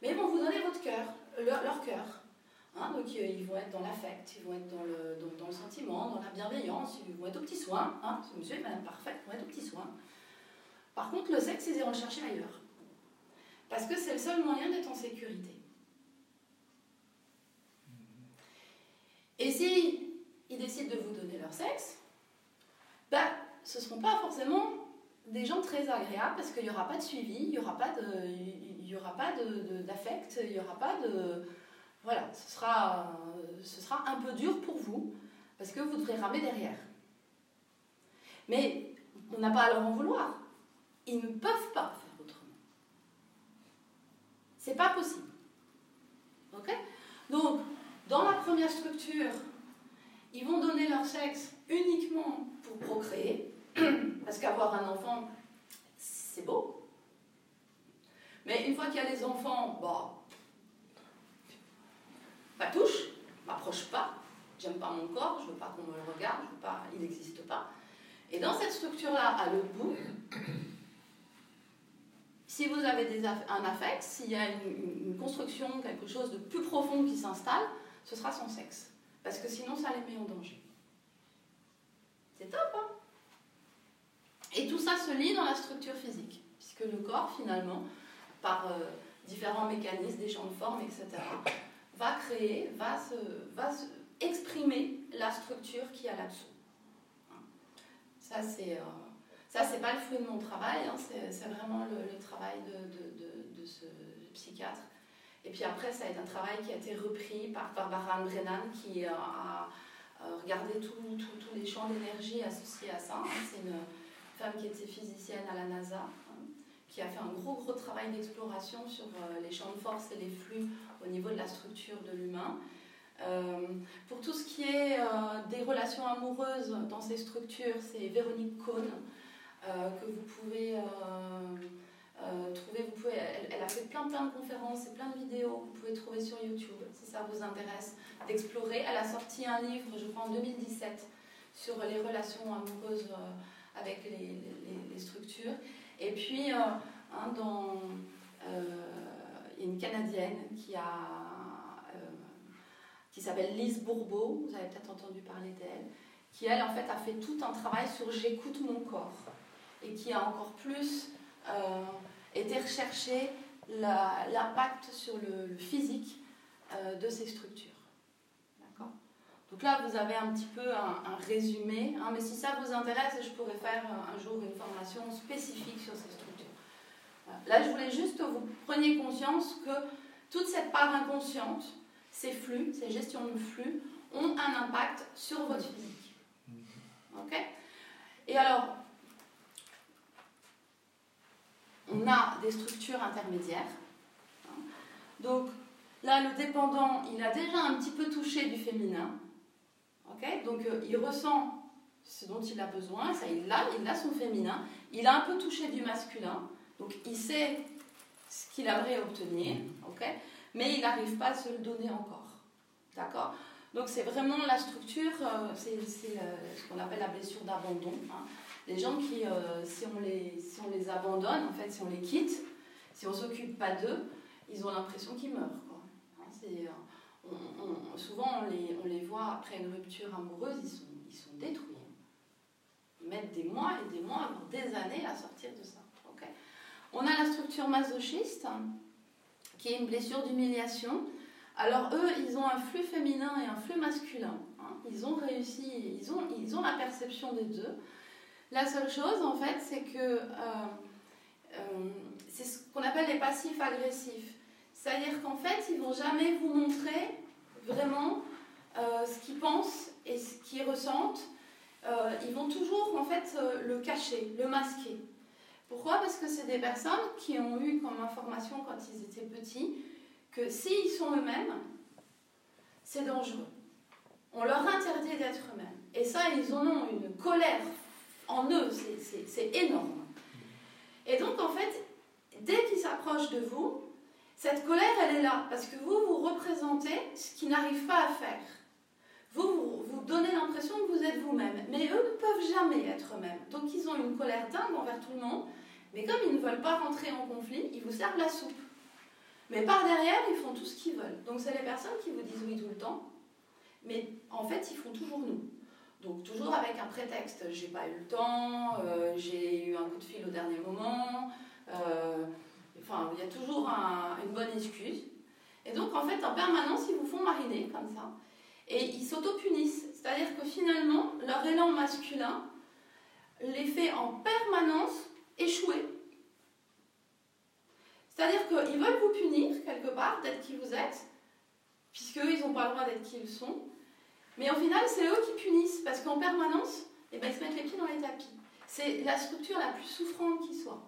mais ils vont vous donner votre cœur, leur, cœur. Hein, donc euh, ils vont être dans l'affect, ils vont être dans le, dans, le, sentiment, dans la bienveillance, ils vont être aux petits soins. Hein, monsieur et madame parfaite vont être aux petits soins. Par contre, le sexe, ils iront le chercher ailleurs. Parce que c'est le seul moyen d'être en sécurité. Et si ils décident de vous donner leur sexe, ben, ce ne seront pas forcément des gens très agréables parce qu'il n'y aura pas de suivi, il n'y aura pas d'affect, il n'y aura pas de, voilà, ce sera, ce sera un peu dur pour vous parce que vous devrez ramer derrière. Mais on n'a pas à leur en vouloir. Ils ne peuvent pas faire autrement. C'est pas possible. Ok? Donc, dans la première structure, ils vont donner leur sexe uniquement pour procréer, parce qu'avoir un enfant, c'est beau. Mais une fois qu'il y a les enfants, bon, pas touche, m'approche pas, j'aime pas mon corps, je veux pas qu'on me le regarde, pas, il n'existe pas. Et dans cette structure-là, à l'autre bout, si vous avez un affect, s'il y a une construction, quelque chose de plus profond qui s'installe, ce sera son sexe. Parce que sinon, ça les met en danger. C'est top, hein? Et tout ça se lit dans la structure physique, puisque le corps, finalement, par euh, différents mécanismes, des champs de forme, etc., va créer, va, se, va exprimer la structure qui a là-dessous. Ça, c'est... Euh, pas le fruit de mon travail, hein, c'est vraiment le, travail de, ce psychiatre et puis après, ça a été un travail qui a été repris par Barbara Brennan, qui a, regardé tous les champs d'énergie associés à ça. Hein. C'est une femme qui était physicienne à la NASA, hein, qui a fait un gros, gros travail d'exploration sur euh, les champs de force et les flux au niveau de la structure de l'humain. Euh, pour tout ce qui est euh, des relations amoureuses dans ces structures, c'est Véronique Cohn, que vous pouvez euh, vous pouvez, elle, a fait plein plein de conférences et plein de vidéos que vous pouvez trouver sur YouTube si ça vous intéresse d'explorer. Elle a sorti un livre, je crois en 2017, sur les relations amoureuses avec les, structures. Et puis, euh, hein, dans, il y a une Canadienne qui a qui s'appelle Lise Bourbeau, vous avez peut-être entendu parler d'elle, qui elle en fait a fait tout un travail sur j'écoute mon corps et qui a encore plus euh, été recherché l'impact sur le, physique euh, de ces structures. Donc là, vous avez un petit peu un, résumé, hein, mais si ça vous intéresse, je pourrais faire un jour une formation spécifique sur ces structures. Là, je voulais juste que vous preniez conscience que toute cette part inconsciente, ces flux, ces gestions de flux, ont un impact sur votre physique. Ok? Et alors, on a des structures intermédiaires. Donc, là, le dépendant, il a déjà un petit peu touché du féminin. Ok? Donc, euh, il ressent ce dont il a besoin, ça, il a, il a son féminin. Il a un peu touché du masculin. Donc, il sait ce qu'il aimerait obtenir. Ok? Mais il n'arrive pas à se le donner encore. D'accord? Donc c'est vraiment la structure, euh, c'est euh, ce qu'on appelle la blessure d'abandon. Hein. Les gens qui, si, on les, si on les abandonne, en fait, si on les quitte, si on ne s'occupe pas d'eux, ils ont l'impression qu'ils meurent. Hein, souvent, on les, voit après une rupture amoureuse, ils sont, détruits. Ils mettent des mois et des mois, voire des années à sortir de ça. On a la structure masochiste qui est une blessure d'humiliation. Alors eux, ils ont un flux féminin et un flux masculin. Hein. Ils ont réussi, ils ont, ils ont la perception des deux. La seule chose, en fait, c'est que euh, euh, c'est ce qu'on appelle les passifs agressifs. C'est-à-dire qu'en fait, ils vont jamais vous montrer vraiment euh, ce qu'ils pensent et ce qu'ils ressentent. ils vont toujours, en fait, le cacher, le masquer. Pourquoi? Parce que c'est des personnes qui ont eu comme information quand ils étaient petits que s'ils sont eux-mêmes, c'est dangereux. On leur interdit d'être eux-mêmes. Et ça, ils en ont une colère en eux, c'est énorme. Et donc, en fait, dès qu'ils s'approchent de vous, cette colère, elle est là, parce que vous, vous représentez ce qu'ils n'arrivent pas à faire. Vous, vous, donnez l'impression que vous êtes vous-même, mais eux ne peuvent jamais être eux-mêmes. Donc, ils ont une colère dingue envers tout le monde, mais comme ils ne veulent pas rentrer en conflit, ils vous servent la soupe. Mais par derrière, ils font tout ce qu'ils veulent. Donc c'est les personnes qui vous disent oui tout le temps, mais en fait, ils font toujours nous. Donc toujours avec un prétexte. J'ai pas eu le temps, euh, j'ai eu un coup de fil au dernier moment. Euh, enfin, il y a toujours une bonne excuse. Et donc en fait, en permanence, ils vous font mariner comme ça. Et ils s'auto-punissent. C'est-à-dire que finalement, leur élan masculin les fait en permanence échouer. C'est-à-dire qu'ils veulent vous punir quelque part d'être qui vous êtes, puisqu'eux, ils n'ont pas le droit d'être qui ils sont. Mais au final, c'est eux qui punissent, parce qu'en permanence, eh ben, ils se mettent les pieds dans les tapis. C'est la structure la plus souffrante qui soit.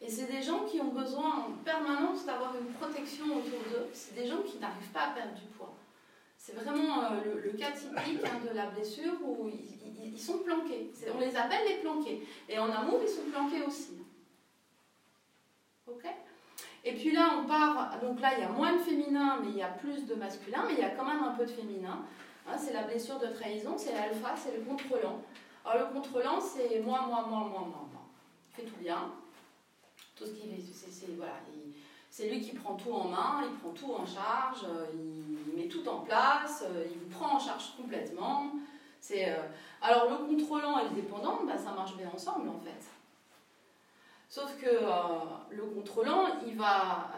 Et c'est des gens qui ont besoin en permanence d'avoir une protection autour d'eux. C'est des gens qui n'arrivent pas à perdre du poids. C'est vraiment euh, le, cas typique hein, de la blessure où ils, sont planqués. On les appelle les planqués. Et en amour, ils sont planqués aussi. Ok? Et puis là, on part. Donc là, il y a moins de féminin, mais il y a plus de masculin, mais il y a quand même un peu de féminin. Hein, c'est la blessure de trahison, c'est l'alpha, c'est le contrôlant. Alors le contrôlant, c'est moi, moi, moi, moi, moi, moi. Il fait tout bien. Tout ce qui c'est, voilà, c'est lui qui prend tout en main, il prend tout en charge, euh, il met tout en place, euh, il vous prend en charge complètement. C'est, euh, Alors le contrôlant et le dépendant, bah, ça marche bien ensemble en fait. Sauf que le contrôlant, il va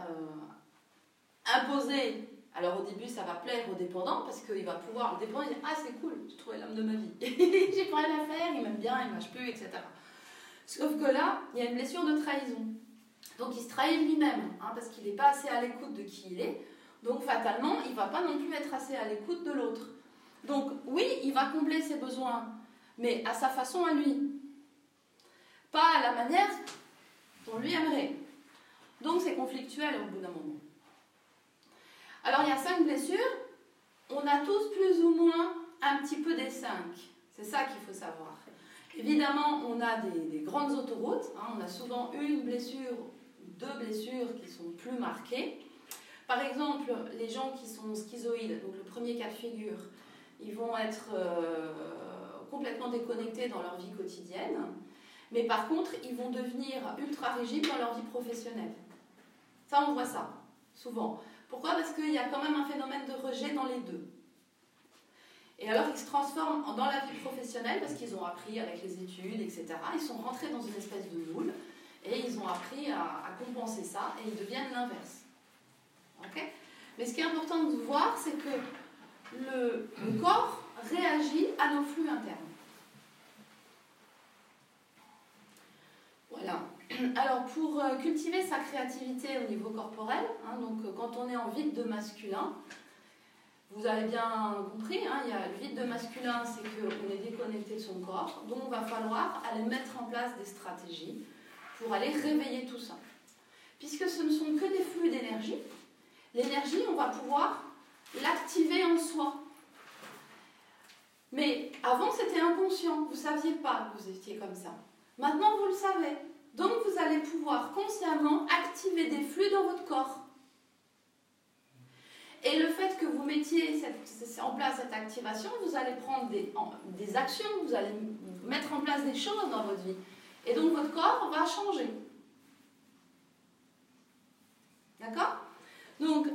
imposer. Alors au début, ça va plaire au dépendant parce qu'il va pouvoir, le dépendant, il dit Ah, c'est cool, j'ai trouvé l'homme de ma vie. j'ai pas rien à faire, il m'aime bien, il mâche plus, etc. Sauf que là, il y a une blessure de trahison. Donc il se trahit lui-même, hein, parce qu'il n'est pas assez à l'écoute de qui il est. Donc fatalement, il ne va pas non plus être assez à l'écoute de l'autre. Donc oui, il va combler ses besoins, mais à sa façon à lui. Pas à la manière dont lui aimerait. Donc c'est conflictuel au bout d'un moment. Alors il y a cinq blessures. On a tous plus ou moins un petit peu des cinq. C'est ça qu'il faut savoir. Évidemment, on a des, grandes autoroutes. Hein. on a souvent une blessure deux blessures qui sont plus marquées. Par exemple, les gens qui sont schizoïdes, donc le premier cas de figure, ils vont être euh, complètement déconnectés dans leur vie quotidienne, mais par contre, ils vont devenir ultra rigides dans leur vie professionnelle. Ça, on voit ça. souvent. Pourquoi? Parce qu'il y a quand même un phénomène de rejet dans les deux. Et alors ils se transforment dans la vie professionnelle parce qu'ils ont appris avec les études, etc. Ils sont rentrés dans une espèce de moule et ils ont appris à, compenser ça et ils deviennent l'inverse. Mais ce qui est important de voir, c'est que le, corps réagit à nos flux internes. Voilà. Alors pour euh, cultiver sa créativité au niveau corporel, hein, donc euh, quand on est en vide de masculin, vous avez bien compris, hein, il y a le vide de masculin, c'est qu'on est déconnecté de son corps, donc il va falloir aller mettre en place des stratégies pour aller réveiller tout ça. Puisque ce ne sont que des flux d'énergie, l'énergie, on va pouvoir l'activer en soi. Mais avant, c'était inconscient, vous ne saviez pas que vous étiez comme ça. Maintenant, vous le savez. Donc, vous allez pouvoir consciemment activer des flux dans votre corps. Et le fait que vous mettiez en place cette activation, vous allez prendre des, actions, vous allez mettre en place des choses dans votre vie. Et donc votre corps va changer. D'accord? Donc,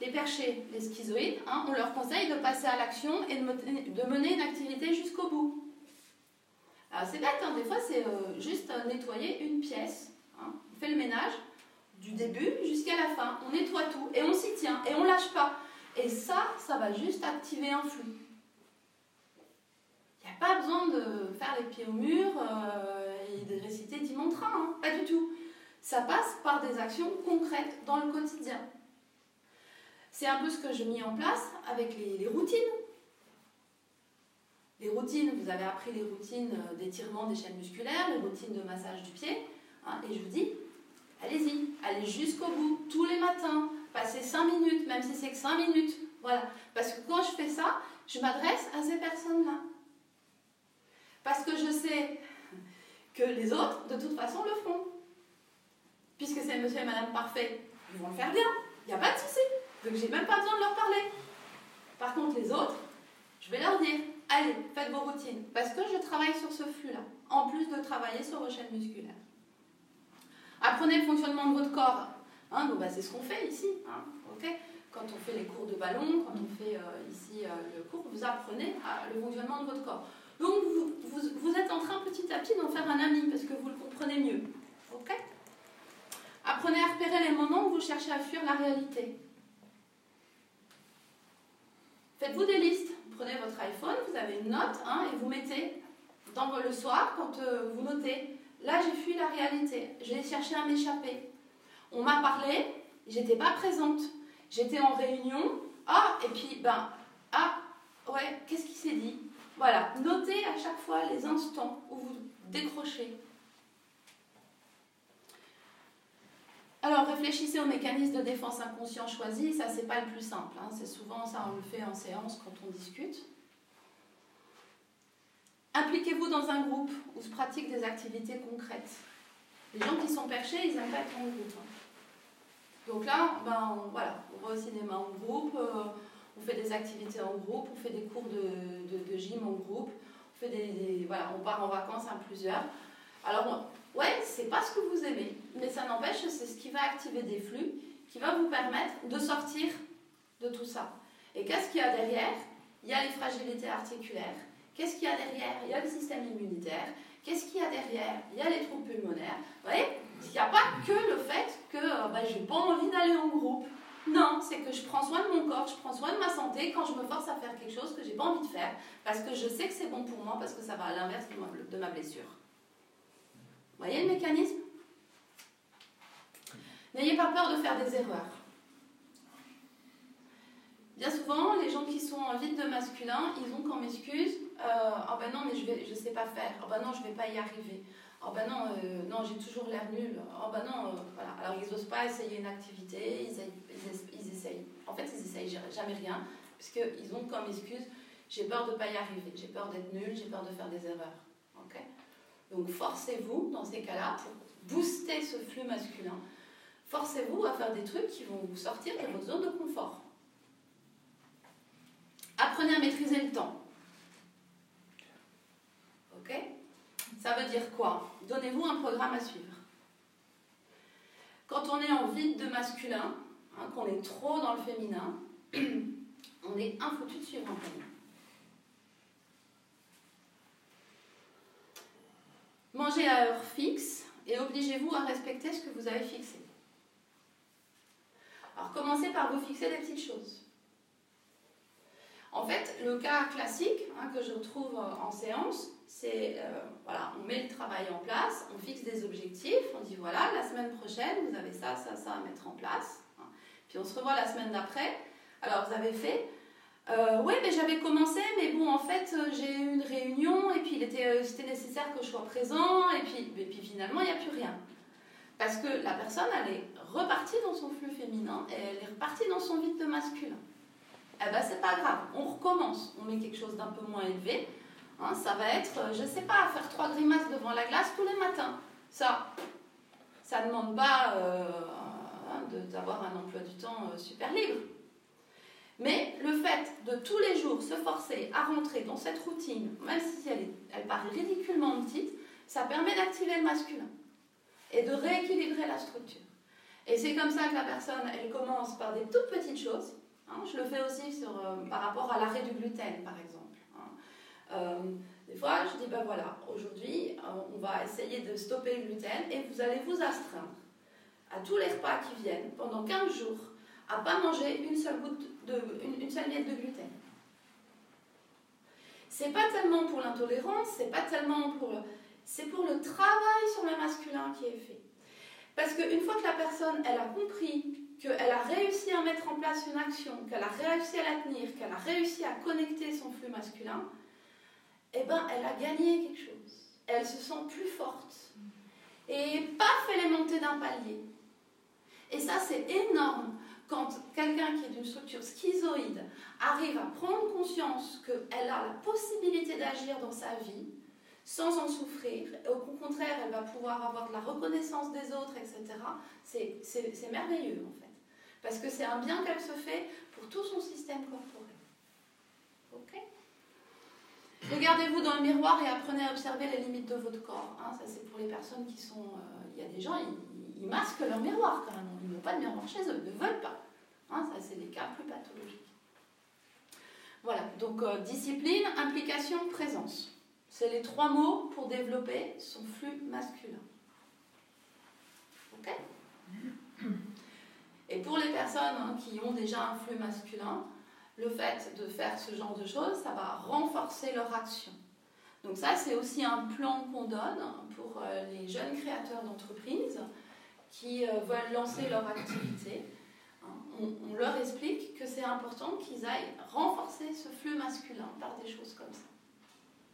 les perchés, les schizoïdes, hein, on leur conseille de passer à l'action et de mener une activité jusqu'au bout. Alors c'est bête, hein, des fois c'est euh, juste nettoyer une pièce. Hein. On fait le ménage, du début jusqu'à la fin. On nettoie tout et on s'y tient et on lâche pas. Et ça, ça va juste activer un flux. Pas besoin de faire les pieds au mur euh, et de réciter 10 mantras, hein. pas du tout. Ça passe par des actions concrètes dans le quotidien. C'est un peu ce que je mis en place avec les, routines. Les routines, vous avez appris les routines d'étirement des chaînes musculaires, les routines de massage du pied. Hein, et je vous dis, Allez-y, allez jusqu'au bout, tous les matins, passez 5 minutes, même si c'est que 5 minutes. Voilà. Parce que quand je fais ça, je m'adresse à ces personnes-là. Parce que je sais que les autres, de toute façon, le font. Puisque c'est monsieur et madame parfait, ils vont le faire bien. Il n'y a pas de souci. Donc j'ai même pas besoin de leur parler. Par contre, les autres, je vais leur dire, allez, faites vos routines. Parce que je travaille sur ce flux-là, en plus de travailler sur vos chaînes musculaires. Apprenez le fonctionnement de votre corps. Hein, bah, c'est ce qu'on fait ici. Hein, quand on fait les cours de ballon, quand on fait euh, ici euh, le cours, vous apprenez le fonctionnement de votre corps. Donc vous, vous, êtes en train petit à petit d'en faire un ami parce que vous le comprenez mieux. Apprenez à repérer les moments où vous cherchez à fuir la réalité. Faites-vous des listes. Prenez votre iPhone, vous avez une note hein, et vous mettez dans le soir quand euh, vous notez Là, j'ai fui la réalité. J'ai cherché à m'échapper. On m'a parlé, j'étais pas présente. J'étais en réunion. Ah, et puis, ben, ah, ouais, qu'est-ce qui s'est dit? Voilà, notez à chaque fois les instants où vous décrochez. Alors, réfléchissez aux mécanismes de défense inconscient choisis. Ça, c'est pas le plus simple. Hein. C'est souvent ça, on le fait en séance quand on discute. Impliquez-vous dans un groupe où se pratiquent des activités concrètes. Les gens qui sont perchés, ils n'aiment pas être en groupe. Hein. Donc là, ben, on, voilà, on va au cinéma en groupe, euh, on fait des activités en groupe, on fait des cours de, gym en groupe, on, fait des, voilà, on part en vacances à plusieurs. Alors, ouais, c'est pas ce que vous aimez, mais ça n'empêche, c'est ce qui va activer des flux, qui va vous permettre de sortir de tout ça. Et qu'est-ce qu'il y a derrière? Il y a les fragilités articulaires, Qu'est-ce qu'il y a derrière? Il y a le système immunitaire. Qu'est-ce qu'il y a derrière? Il y a les troubles pulmonaires. Vous voyez? Il n'y a pas que le fait que je n'ai pas envie d'aller en groupe. Non, c'est que je prends soin de mon corps, je prends soin de ma santé quand je me force à faire quelque chose que j'ai pas envie de faire, parce que je sais que c'est bon pour moi, parce que ça va à l'inverse de ma blessure. Vous voyez le mécanisme? N'ayez pas peur de faire des erreurs. Bien souvent, les gens qui sont en vide de masculin, ils ont comme excuse euh, Oh ben non, mais je ne sais pas faire. Oh ben non, je ne vais pas y arriver. Oh ben non, euh, non j'ai toujours l'air nul. Oh ben non, euh, voilà. Alors ils n'osent pas essayer une activité, ils, ils, essayent. En fait, ils essayent jamais rien, puisqu'ils ont comme excuse J'ai peur de ne pas y arriver, j'ai peur d'être nul, j'ai peur de faire des erreurs. Donc forcez-vous, dans ces cas-là, pour booster ce flux masculin, forcez-vous à faire des trucs qui vont vous sortir de votre zone de confort. Apprenez à maîtriser le temps. Ok Ça veut dire quoi? Donnez-vous un programme à suivre. Quand on est en vide de masculin, hein, qu'on est trop dans le féminin, on est infoutu de suivre un planning. Mangez à heure fixe et obligez-vous à respecter ce que vous avez fixé. Alors commencez par vous fixer des petites choses. En fait, le cas classique hein, que je trouve en séance, c'est euh, voilà, on met le travail en place, on fixe des objectifs, on dit voilà, la semaine prochaine, vous avez ça, ça, ça à mettre en place. Hein. Puis on se revoit la semaine d'après. Alors vous avez fait euh, oui, mais j'avais commencé, mais bon, en fait, euh, j'ai eu une réunion et puis il était, c'était nécessaire que je sois présent et puis, puis finalement, il n'y a plus rien. Parce que la personne, elle est repartie dans son flux féminin et elle est repartie dans son vide de masculin. Eh ben, c'est pas grave, on recommence, on met quelque chose d'un peu moins élevé. Hein, ça va être, euh, je sais pas, faire trois grimaces devant la glace tous les matins. Ça, ça ne demande pas euh, hein, d'avoir un emploi du temps euh, super libre. Mais le fait de tous les jours se forcer à rentrer dans cette routine, même si elle, elle paraît ridiculement petite, ça permet d'activer le masculin et de rééquilibrer la structure. Et c'est comme ça que la personne, elle commence par des toutes petites choses. Hein. je le fais aussi par rapport à l'arrêt du gluten, par exemple. Euh, des fois, je dis, ben voilà, aujourd'hui, euh, on va essayer de stopper le gluten et vous allez vous astreindre à tous les repas qui viennent pendant 15 jours à pas manger une seule goutte de, une, une seule miette de gluten. C'est pas tellement pour l'intolérance, c'est pas tellement pour c'est pour le travail sur le masculin qui est fait. Parce qu'une fois que la personne, elle a compris qu'elle a réussi à mettre en place une action, qu'elle a réussi à la tenir, qu'elle a réussi à connecter son flux masculin, eh ben, elle a gagné quelque chose. Elle se sent plus forte. Et paf, elle est montée d'un palier. Et ça, c'est énorme quand quelqu'un qui est d'une structure schizoïde arrive à prendre conscience qu'elle a la possibilité d'agir dans sa vie sans en souffrir. Au contraire, elle va pouvoir avoir de la reconnaissance des autres, etc. C'est merveilleux, en fait. Parce que c'est un bien qu'elle se fait pour tout son système corporel. Ok? Regardez-vous dans le miroir et apprenez à observer les limites de votre corps. Hein. ça, c'est pour les personnes qui sont. Euh, il y a des gens, ils, masquent leur miroir quand même. Ils n'ont pas de miroir chez eux, ils ne veulent pas. Hein. ça, c'est des cas plus pathologiques. Voilà, donc euh, discipline, implication, présence. C'est les trois mots pour développer son flux masculin. Ok? Et pour les personnes hein, qui ont déjà un flux masculin, le fait de faire ce genre de choses, ça va renforcer leur action. Donc ça, c'est aussi un plan qu'on donne pour euh, les jeunes créateurs d'entreprises qui euh, veulent lancer leur activité. On leur explique que c'est important qu'ils aillent renforcer ce flux masculin par des choses comme ça.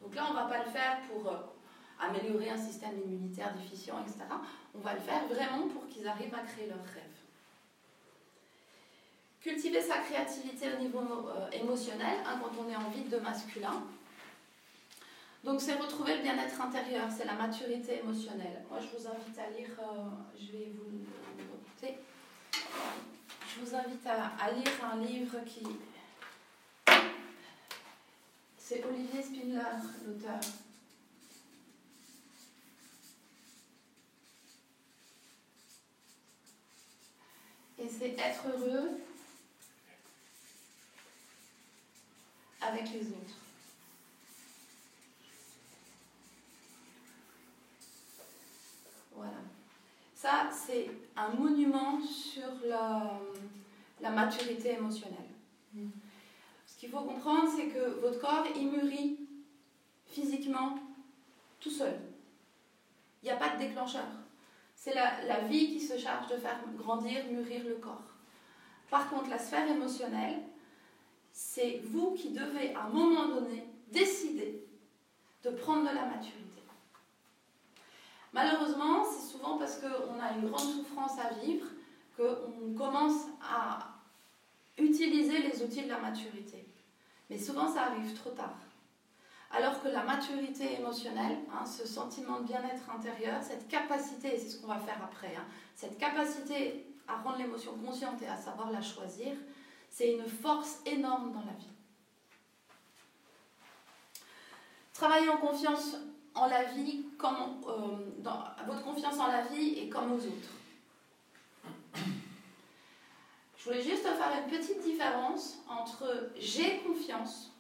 Donc là, on ne va pas le faire pour euh, améliorer un système immunitaire déficient, etc. On va le faire vraiment pour qu'ils arrivent à créer leurs rêves. Cultiver sa créativité au niveau euh, émotionnel, hein, quand on est en vide de masculin. Donc c'est retrouver le bien-être intérieur, c'est la maturité émotionnelle. Moi je vous invite à lire, euh, je vais vous noter, je vous invite à lire un livre qui c'est Olivier Spindler, l'auteur. Et c'est être heureux avec les autres. Voilà. Ça, c'est un monument sur la, maturité émotionnelle. Ce qu'il faut comprendre, c'est que votre corps, il mûrit physiquement tout seul. Il n'y a pas de déclencheur. C'est la, vie qui se charge de faire grandir, mûrir le corps. Par contre, la sphère émotionnelle, c'est vous qui devez, à un moment donné, décider de prendre de la maturité. Malheureusement, c'est souvent parce qu'on a une grande souffrance à vivre qu'on commence à utiliser les outils de la maturité. Mais souvent, ça arrive trop tard. Alors que la maturité émotionnelle, hein, ce sentiment de bien-être intérieur, cette capacité, et c'est ce qu'on va faire après, hein, cette capacité à rendre l'émotion consciente et à savoir la choisir, c'est une force énorme dans la vie. Travailler en confiance en la vie, comme, euh, dans votre confiance en la vie et comme aux autres. voulais juste faire une petite différence entre j'ai confiance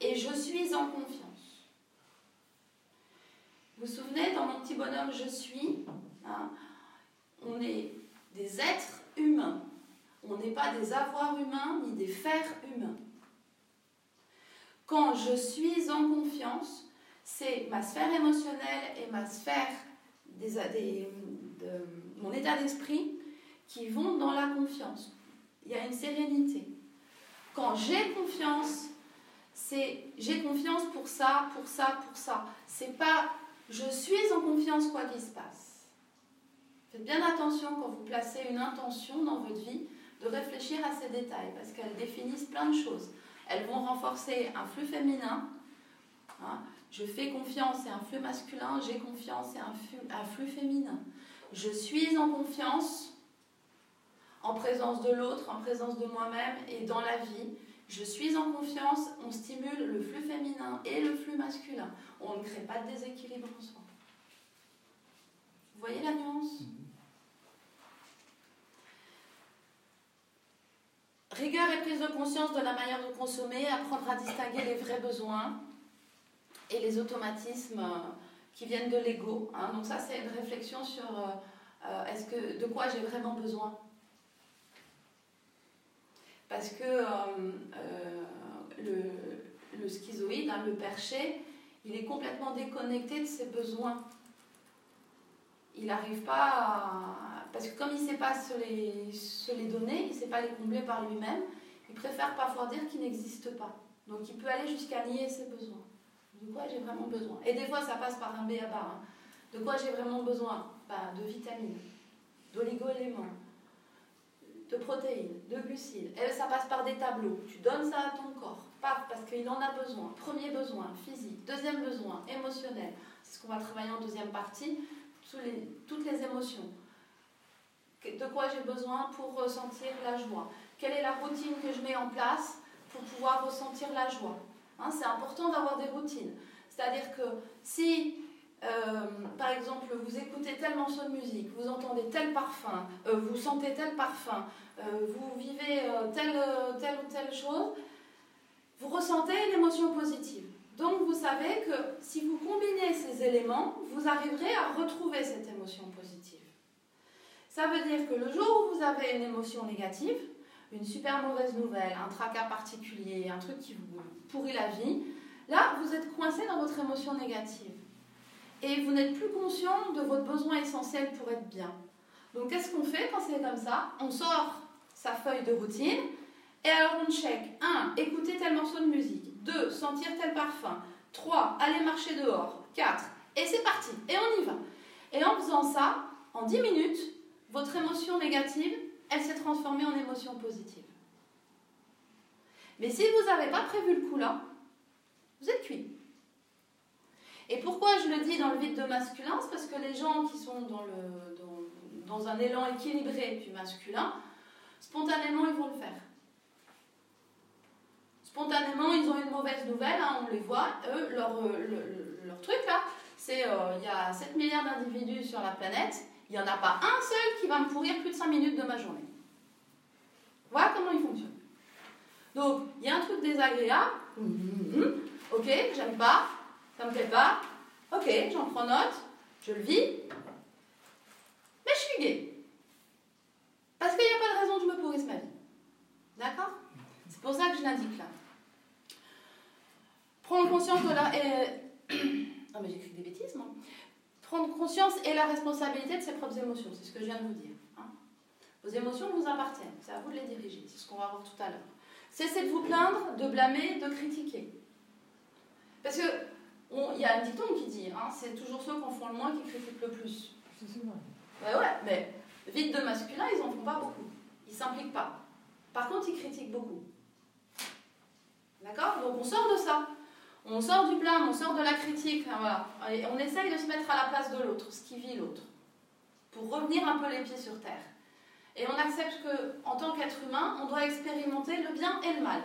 et je suis en confiance. Vous vous souvenez, dans mon petit bonhomme je suis, hein, on est des êtres humains. On n'est pas des avoirs humains ni des fers humains. Quand je suis en confiance, c'est ma sphère émotionnelle et ma sphère de mon état d'esprit qui vont dans la confiance. Il y a une sérénité. Quand j'ai confiance, c'est j'ai confiance pour ça, pour ça, pour ça. C'est pas je suis en confiance quoi qu'il se passe. Faites bien attention quand vous placez une intention dans votre vie de réfléchir à ces détails parce qu'elles définissent plein de choses. Elles vont renforcer un flux féminin. Hein. Je fais confiance, c'est un flux masculin. J'ai confiance, c'est un un flux féminin. Je suis en confiance en présence de l'autre, en présence de moi-même et dans la vie. Je suis en confiance, on stimule le flux féminin et le flux masculin. On ne crée pas de déséquilibre en soi. Vous voyez la nuance? Rigueur et prise de conscience de la manière de consommer, apprendre à distinguer les vrais besoins et les automatismes euh, qui viennent de l'ego. Hein. Donc ça, c'est une réflexion sur euh, euh, est-ce de quoi j'ai vraiment besoin? Parce que le, le, schizoïde, hein, le perché, il est complètement déconnecté de ses besoins. Il n'arrive pas à parce que comme il ne sait pas se les, se les donner, il ne sait pas les combler par lui-même, il préfère parfois dire qu'il n'existe pas. Donc il peut aller jusqu'à nier ses besoins. De quoi j'ai vraiment besoin? Et des fois, ça passe par un B à bas. Hein. De quoi j'ai vraiment besoin? Bah, De vitamines, d'oligo-éléments, de protéines, de glucides. Et ça passe par des tableaux. Tu donnes ça à ton corps. Parce qu'il en a besoin. Premier besoin, physique. Deuxième besoin, émotionnel. C'est ce qu'on va travailler en deuxième partie. Les, toutes les émotions de quoi j'ai besoin pour ressentir la joie, quelle est la routine que je mets en place pour pouvoir ressentir la joie. Hein, c'est important d'avoir des routines. C'est-à-dire que si, euh, par exemple, vous écoutez tel morceau de musique, vous entendez tel parfum, euh, vous sentez tel parfum, euh, vous vivez telle, telle ou telle chose, vous ressentez une émotion positive. Donc vous savez que si vous combinez ces éléments, vous arriverez à retrouver cette émotion positive. Ça veut dire que le jour où vous avez une émotion négative, une super mauvaise nouvelle, un tracas particulier, un truc qui vous pourrit la vie, là, vous êtes coincé dans votre émotion négative. Et vous n'êtes plus conscient de votre besoin essentiel pour être bien. Donc, qu'est-ce qu'on fait quand c'est comme ça? On sort sa feuille de routine et alors on check 1. Écouter tel morceau de musique. 2. Sentir tel parfum. 3. Aller marcher dehors. 4. Et c'est parti. Et on y va. Et en faisant ça, en 10 minutes, votre émotion négative, elle s'est transformée en émotion positive. Mais si vous n'avez pas prévu le coup là, vous êtes cuit. Et pourquoi je le dis dans le vide de masculin C'est parce que les gens qui sont dans, un élan équilibré du masculin, spontanément, ils vont le faire. Spontanément, ils ont une mauvaise nouvelle, hein, on les voit, eux, leur, euh, truc là, c'est euh, il y a 7 milliards d'individus sur la planète, il n'y en a pas un seul qui va me pourrir plus de 5 minutes de ma journée. Voilà comment il fonctionne. Donc, il y a un truc désagréable. Mm-hmm. Ok, j'aime pas, ça me plaît pas. Ok, j'en prends note, je le vis. Mais je suis gay. Parce qu'il n'y a pas de raison que je me pourrisse ma vie. D'accord? C'est pour ça que je l'indique là. Prendre conscience de la. Ah, mais j'écris des bêtises, moi prendre conscience et la responsabilité de ses propres émotions. C'est ce que je viens de vous dire. Hein. Vos émotions vous appartiennent. C'est à vous de les diriger. C'est ce qu'on va voir tout à l'heure. Cessez de vous plaindre, de blâmer, de critiquer. Parce que il y a un dicton qui dit hein, c'est toujours ceux qui en font le moins qui critiquent le plus. Ouais, ouais, mais vite de masculin, ils en font pas beaucoup. Ils s'impliquent pas. Par contre, ils critiquent beaucoup. D'accord? Donc on sort de ça. On sort du blâme, on sort de la critique, voilà. On essaye de se mettre à la place de l'autre, ce qui vit l'autre, pour revenir un peu les pieds sur terre. Et on accepte que, en tant qu'être humain, on doit expérimenter le bien et le mal.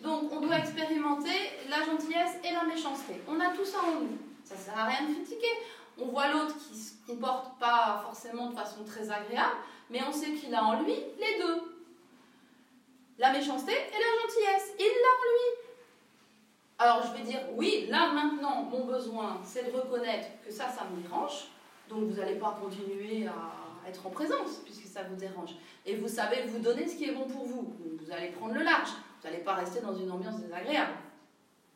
Donc, on doit expérimenter la gentillesse et la méchanceté. On a tout ça en nous. Ça ne sert à rien de critiquer. On voit l'autre qui se comporte pas forcément de façon très agréable. mais on sait qu'il a en lui les deux. La méchanceté et la gentillesse. Il l'a en lui. Alors je vais dire, oui, là maintenant, mon besoin, c'est de reconnaître que ça, ça me dérange. Donc vous n'allez pas continuer à être en présence, puisque ça vous dérange. Et vous savez vous donner ce qui est bon pour vous. Vous allez prendre le large. Vous n'allez pas rester dans une ambiance désagréable.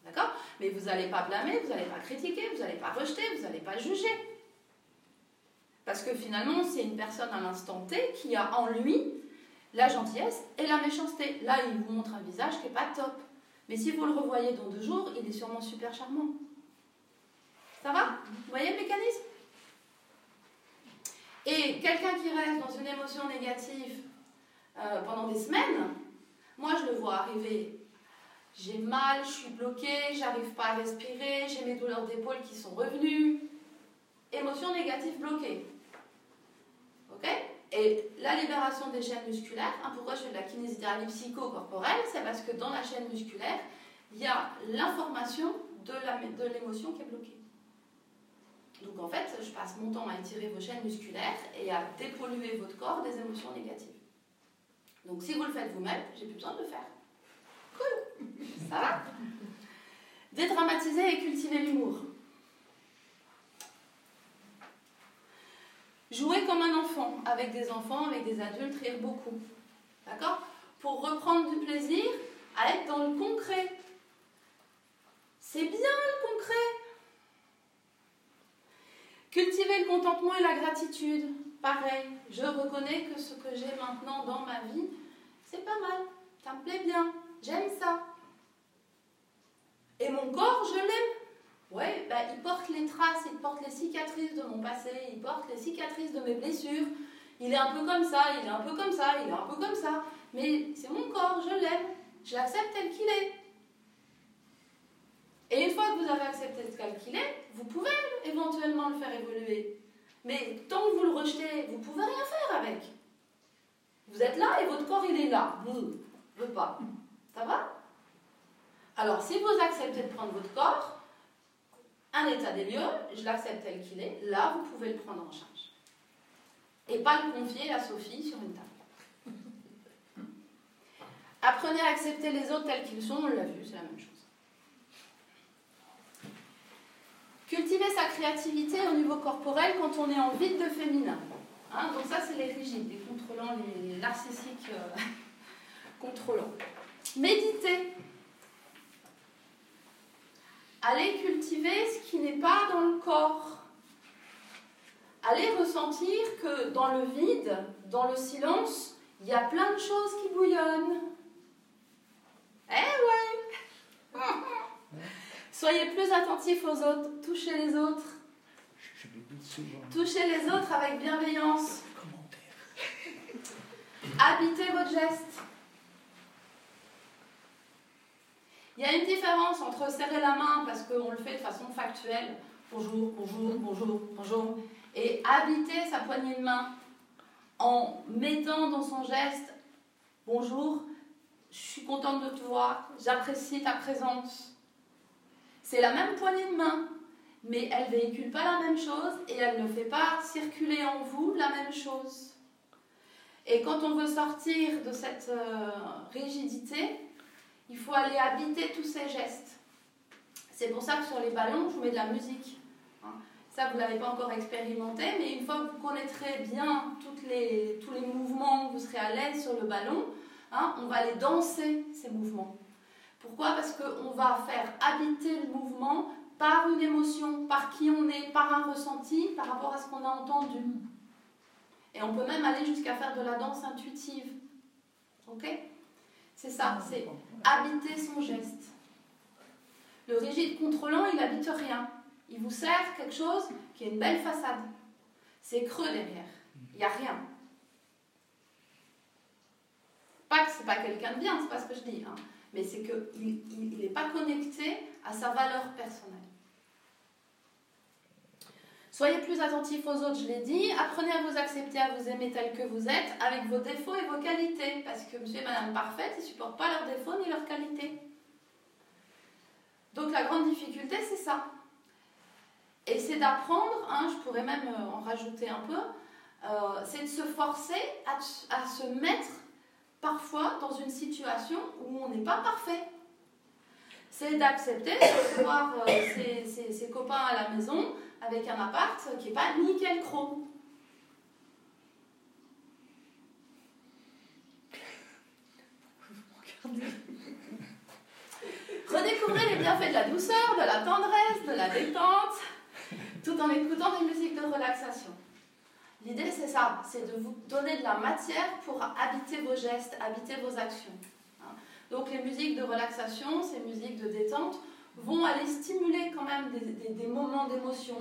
D'accord? Mais vous n'allez pas blâmer, vous n'allez pas critiquer, vous n'allez pas rejeter, vous n'allez pas juger. Parce que finalement, c'est une personne à l'instant T qui a en lui la gentillesse et la méchanceté. Là, il vous montre un visage qui n'est pas top. Mais si vous le revoyez dans deux jours, il est sûrement super charmant. Ça va Vous voyez le mécanisme? Et quelqu'un qui reste dans une émotion négative euh, pendant des semaines, moi je le vois arriver. J'ai mal, je suis bloquée, j'arrive pas à respirer, j'ai mes douleurs d'épaule qui sont revenues. Émotion négative bloquée. Et la libération des chaînes musculaires, hein, pourquoi je fais de la kinésithérapie psychocorporelle C'est parce que dans la chaîne musculaire, il y a l'information de l'émotion qui est bloquée. Donc en fait, je passe mon temps à étirer vos chaînes musculaires et à dépolluer votre corps des émotions négatives. Donc si vous le faites vous-même, j'ai plus besoin de le faire. Cool Ça va? Dédramatiser et cultiver l'humour. Jouer comme un enfant, avec des enfants, avec des adultes, rire beaucoup. D'accord? Pour reprendre du plaisir à être dans le concret. C'est bien le concret. Cultiver le contentement et la gratitude. Pareil, je reconnais que ce que j'ai maintenant dans ma vie, c'est pas mal. Ça me plaît bien. J'aime ça. Et mon corps, je l'aime. Ouais, bah, il porte les traces, il porte les cicatrices de mon passé, il porte les cicatrices de mes blessures. Il est un peu comme ça, il est un peu comme ça, il est un peu comme ça. Mais c'est mon corps, je l'aime. Je l'accepte tel qu'il est. Et une fois que vous avez accepté tel qu'il est, vous pouvez éventuellement le faire évoluer. Mais tant que vous le rejetez, vous ne pouvez rien faire avec. Vous êtes là et votre corps, il est là. Vous ne veut pas. Ça va? Alors, si vous acceptez de prendre votre corps, un état des lieux, je l'accepte tel qu'il est, là, vous pouvez le prendre en charge. Et pas le confier à Sophie sur une table. Apprenez à accepter les autres tels qu'ils sont, on l'a vu, c'est la même chose. Cultiver sa créativité au niveau corporel quand on est en vide de féminin. Hein, donc ça, c'est les rigides, les contrôlants, les narcissiques euh, contrôlants. Méditer. Allez cultiver ce qui n'est pas dans le corps. Allez ressentir que dans le vide, dans le silence, il y a plein de choses qui bouillonnent. Eh ouais Soyez plus attentifs aux autres, touchez les autres. Touchez les autres avec bienveillance. Habitez votre geste. Il y a une différence entre serrer la main parce qu'on le fait de façon factuelle, bonjour, bonjour, bonjour, bonjour, et habiter sa poignée de main en mettant dans son geste bonjour, je suis contente de te voir, j'apprécie ta présence. C'est la même poignée de main, mais elle véhicule pas la même chose et elle ne fait pas circuler en vous la même chose. Et quand on veut sortir de cette euh, rigidité, il faut aller habiter tous ces gestes. C'est pour ça que sur les ballons, je vous mets de la musique. Hein. Ça, vous ne l'avez pas encore expérimenté, mais une fois que vous connaîtrez bien les, tous les mouvements, vous serez à l'aise sur le ballon, hein, on va aller danser ces mouvements. Pourquoi? Parce qu'on va faire habiter le mouvement par une émotion, par qui on est, par un ressenti, par rapport à ce qu'on a entendu. Et on peut même aller jusqu'à faire de la danse intuitive. Ok? C'est ça, c'est habiter son geste. Le rigide contrôlant, il n'habite rien. Il vous sert quelque chose qui est une belle façade. C'est creux derrière. Il n'y a rien. Pas que c'est pas quelqu'un de bien, c'est pas ce que je dis. Hein mais c'est qu'il n'est pas connecté à sa valeur personnelle. Soyez plus attentifs aux autres, je l'ai dit. Apprenez à vous accepter, à vous aimer tel que vous êtes, avec vos défauts et vos qualités. Parce que monsieur et madame parfaite, ils ne supportent pas leurs défauts ni leurs qualités. Donc la grande difficulté, c'est ça. Et c'est d'apprendre, hein, je pourrais même euh, en rajouter un peu, euh, c'est de se forcer à, se mettre parfois dans une situation où on n'est pas parfait. C'est d'accepter de voir euh, ses, copains à la maison avec un appart qui n'est pas nickel chrome. Redécouvrez les bienfaits de la douceur, de la tendresse, de la détente, tout en écoutant des musiques de relaxation. L'idée, c'est ça, c'est de vous donner de la matière pour habiter vos gestes, habiter vos actions. Hein. Donc les musiques de relaxation, ces musiques de détente, vont aller stimuler quand même des, des, moments d'émotion,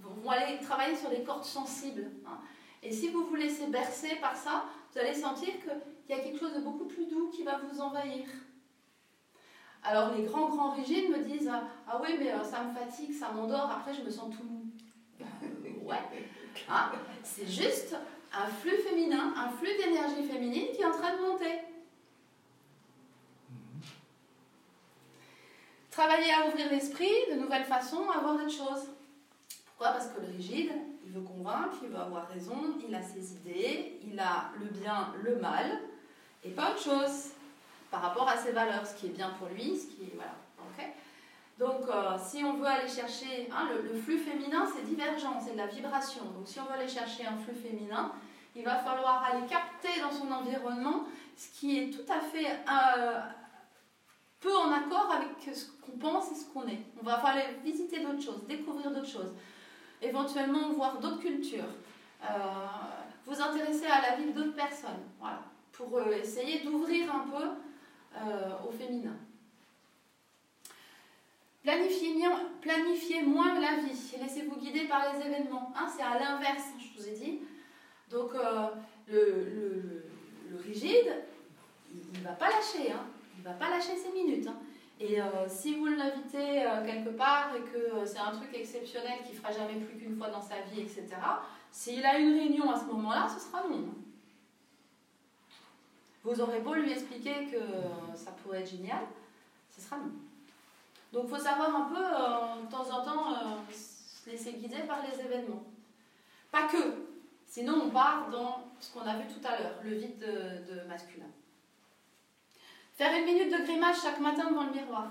vont aller travailler sur les cordes sensibles. Hein. Et si vous vous laissez bercer par ça, vous allez sentir qu'il y a quelque chose de beaucoup plus doux qui va vous envahir. Alors les grands grands rigides me disent ah oui mais euh, ça me fatigue, ça m'endort, après je me sens tout mou. Euh, ouais. Hein C'est juste un flux féminin, un flux d'énergie féminine qui est en train de monter. Travailler à ouvrir l'esprit, de nouvelles façons à voir les choses. Pourquoi? Parce que le rigide, il veut convaincre, il veut avoir raison, il a ses idées, il a le bien, le mal, et pas autre chose par rapport à ses valeurs, ce qui est bien pour lui, ce qui est. Voilà. Donc, euh, si on veut aller chercher. Hein, le, flux féminin, c'est divergent, c'est de la vibration. Donc, si on veut aller chercher un flux féminin, il va falloir aller capter dans son environnement ce qui est tout à fait euh, peu en accord avec ce qu'on pense et ce qu'on est. On va falloir aller visiter d'autres choses, découvrir d'autres choses, éventuellement voir d'autres cultures, euh, vous intéresser à la vie d'autres personnes, voilà, pour essayer d'ouvrir un peu au féminin. Planifiez, moins la vie, laissez-vous guider par les événements. Hein, c'est à l'inverse, je vous ai dit. Donc euh, le, le, rigide, il ne va pas lâcher, hein. Il va pas lâcher ses minutes. Hein. Et euh, si vous l'invitez euh, quelque part et que c'est un truc exceptionnel qui fera jamais plus qu'une fois dans sa vie, etc., s'il a une réunion à ce moment-là, ce sera non. Vous aurez beau lui expliquer que ça pourrait être génial, ce sera non. Donc il faut savoir un peu, euh, de temps en temps, euh, se laisser guider par les événements. Pas que, sinon on part dans ce qu'on a vu tout à l'heure, le vide de, de, masculin. Faire une minute de grimace chaque matin devant le miroir.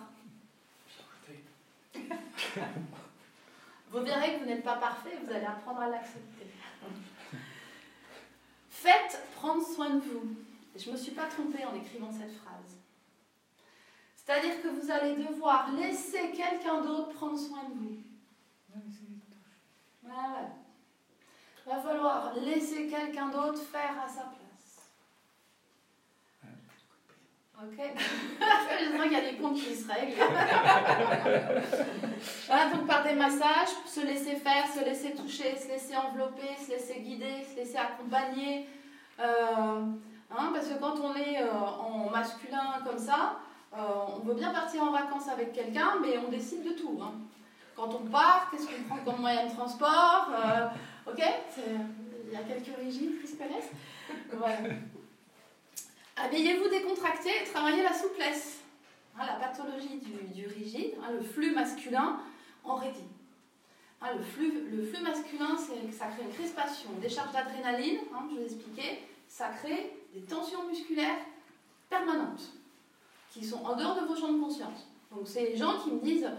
vous verrez que vous n'êtes pas parfait, vous allez apprendre à l'accepter. Faites prendre soin de vous. Je ne me suis pas trompée en écrivant cette phrase. C'est-à-dire que vous allez devoir laisser quelqu'un d'autre prendre soin de vous. Voilà. Il va falloir laisser quelqu'un d'autre faire à sa place. Ok Je sens qu'il y a des comptes qui se règlent. voilà, donc par des massages, se laisser faire, se laisser toucher, se laisser envelopper, se laisser guider, se laisser accompagner. Euh, hein, parce que quand on est euh, en masculin comme ça, euh, on veut bien partir en vacances avec quelqu'un, mais on décide de tout. Hein. Quand on part, qu'est-ce qu'on prend comme moyen de transport Ok? Il y a quelques rigides qui se connaissent. Voilà. Habillez-vous décontracté et travaillez la souplesse. Hein, la pathologie du, rigide, hein, le flux masculin en rédit. le, flux, le flux masculin, ça crée une crispation, des charges d'adrénaline, je vous ai expliqué, ça crée des tensions musculaires permanentes qui sont en dehors de vos champs de conscience. Donc c'est les gens qui me disent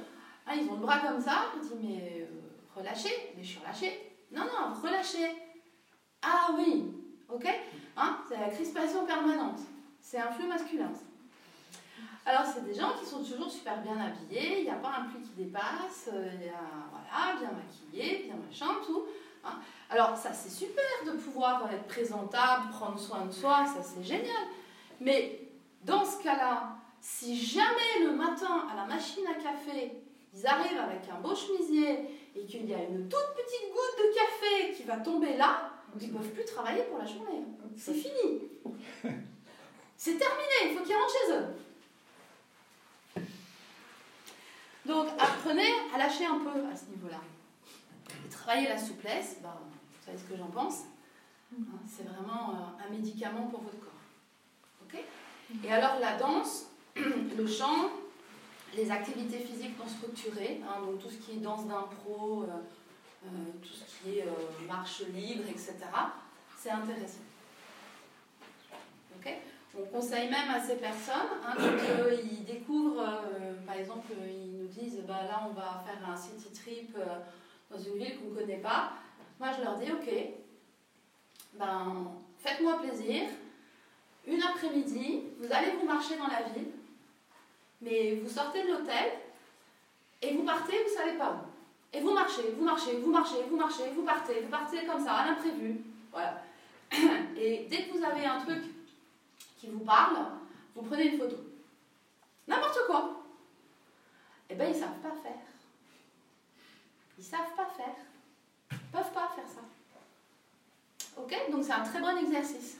Ah, ils ont le bras comme ça. Je dis Mais euh, relâchez. Mais je suis relâchée. Non, non, relâchez. Ah oui, ok hein C'est la crispation permanente. C'est un flux masculin. Alors, c'est des gens qui sont toujours super bien habillés, il n'y a pas un pli qui dépasse, euh, il y a, voilà, bien maquillé, bien machin, tout. Hein. Alors, ça, c'est super de pouvoir être présentable, prendre soin de soi, ça, c'est génial. Mais dans ce cas-là, si jamais le matin, à la machine à café, ils arrivent avec un beau chemisier et qu'il y a une toute petite goutte de café qui va tomber là, ils ne peuvent plus travailler pour la journée. C'est fini. C'est terminé, il faut qu'ils rentrent chez eux. Donc apprenez à lâcher un peu à ce niveau-là. Et travailler la souplesse, ben, vous savez ce que j'en pense. Hein, c'est vraiment euh, un médicament pour votre corps. Et alors la danse, le chant, les activités physiques non structurées, hein, donc tout ce qui est danse d'impro, euh, euh, tout ce qui est marche libre, etc. c'est intéressant. On conseille même à ces personnes, hein, quand euh, ils découvrent, euh, par exemple, ils nous disent bah, là on va faire un city trip euh, dans une ville qu'on ne connaît pas. Moi je leur dis ok, ben, faites-moi plaisir, une après-midi, vous allez vous marcher dans la ville, mais vous sortez de l'hôtel et vous partez, vous ne savez pas où. Et vous marchez, vous marchez, vous marchez, vous marchez, vous partez, vous partez comme ça, à l'imprévu. Voilà. Et dès que vous avez un truc qui vous parle, vous prenez une photo. N'importe quoi. Eh bien, ils ne savent pas faire. Ils ne savent pas faire. Ils ne peuvent pas faire ça. Ok? Donc c'est un très bon exercice.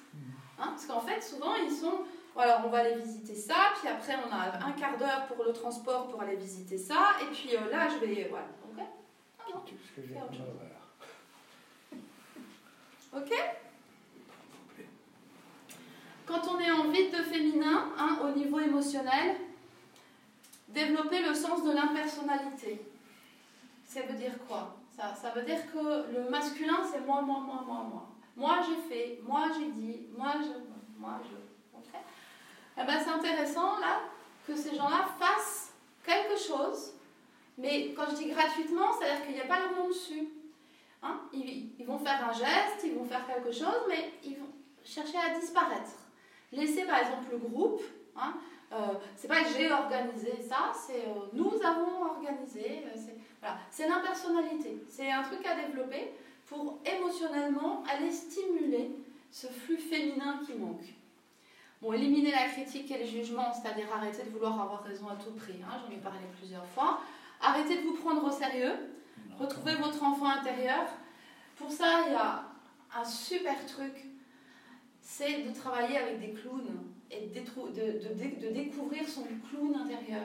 Hein? Parce qu'en fait, souvent, ils sont... Voilà, on va aller visiter ça, puis après, on a un quart d'heure pour le transport pour aller visiter ça, et puis euh, là, je vais... Voilà. Ok? Ah non. Ok? Quand on est en vide de féminin, hein, au niveau émotionnel, développer le sens de l'impersonnalité. Ça veut dire quoi? Ça, veut dire que le masculin, c'est moi, moi, moi, moi, moi. Moi, j'ai fait, moi, j'ai dit, moi, je... Moi, je ok eh ben, c'est intéressant, là, que ces gens-là fassent quelque chose, mais quand je dis gratuitement, c'est-à-dire qu'il n'y a pas leur nom dessus. Hein ils, vont faire un geste, ils vont faire quelque chose, mais ils vont chercher à disparaître. Laisser, par exemple, le groupe. Hein, euh, c'est pas que j'ai organisé ça, c'est euh, nous avons organisé. Euh, c'est voilà. l'impersonnalité. C'est un truc à développer pour émotionnellement aller stimuler ce flux féminin qui manque. Bon, éliminer la critique et le jugement, c'est-à-dire arrêter de vouloir avoir raison à tout prix, hein, j'en ai parlé plusieurs fois. Arrêtez de vous prendre au sérieux, retrouvez votre enfant intérieur. Pour ça, il y a un super truc, c'est de travailler avec des clowns et de, de, de, découvrir son clown intérieur.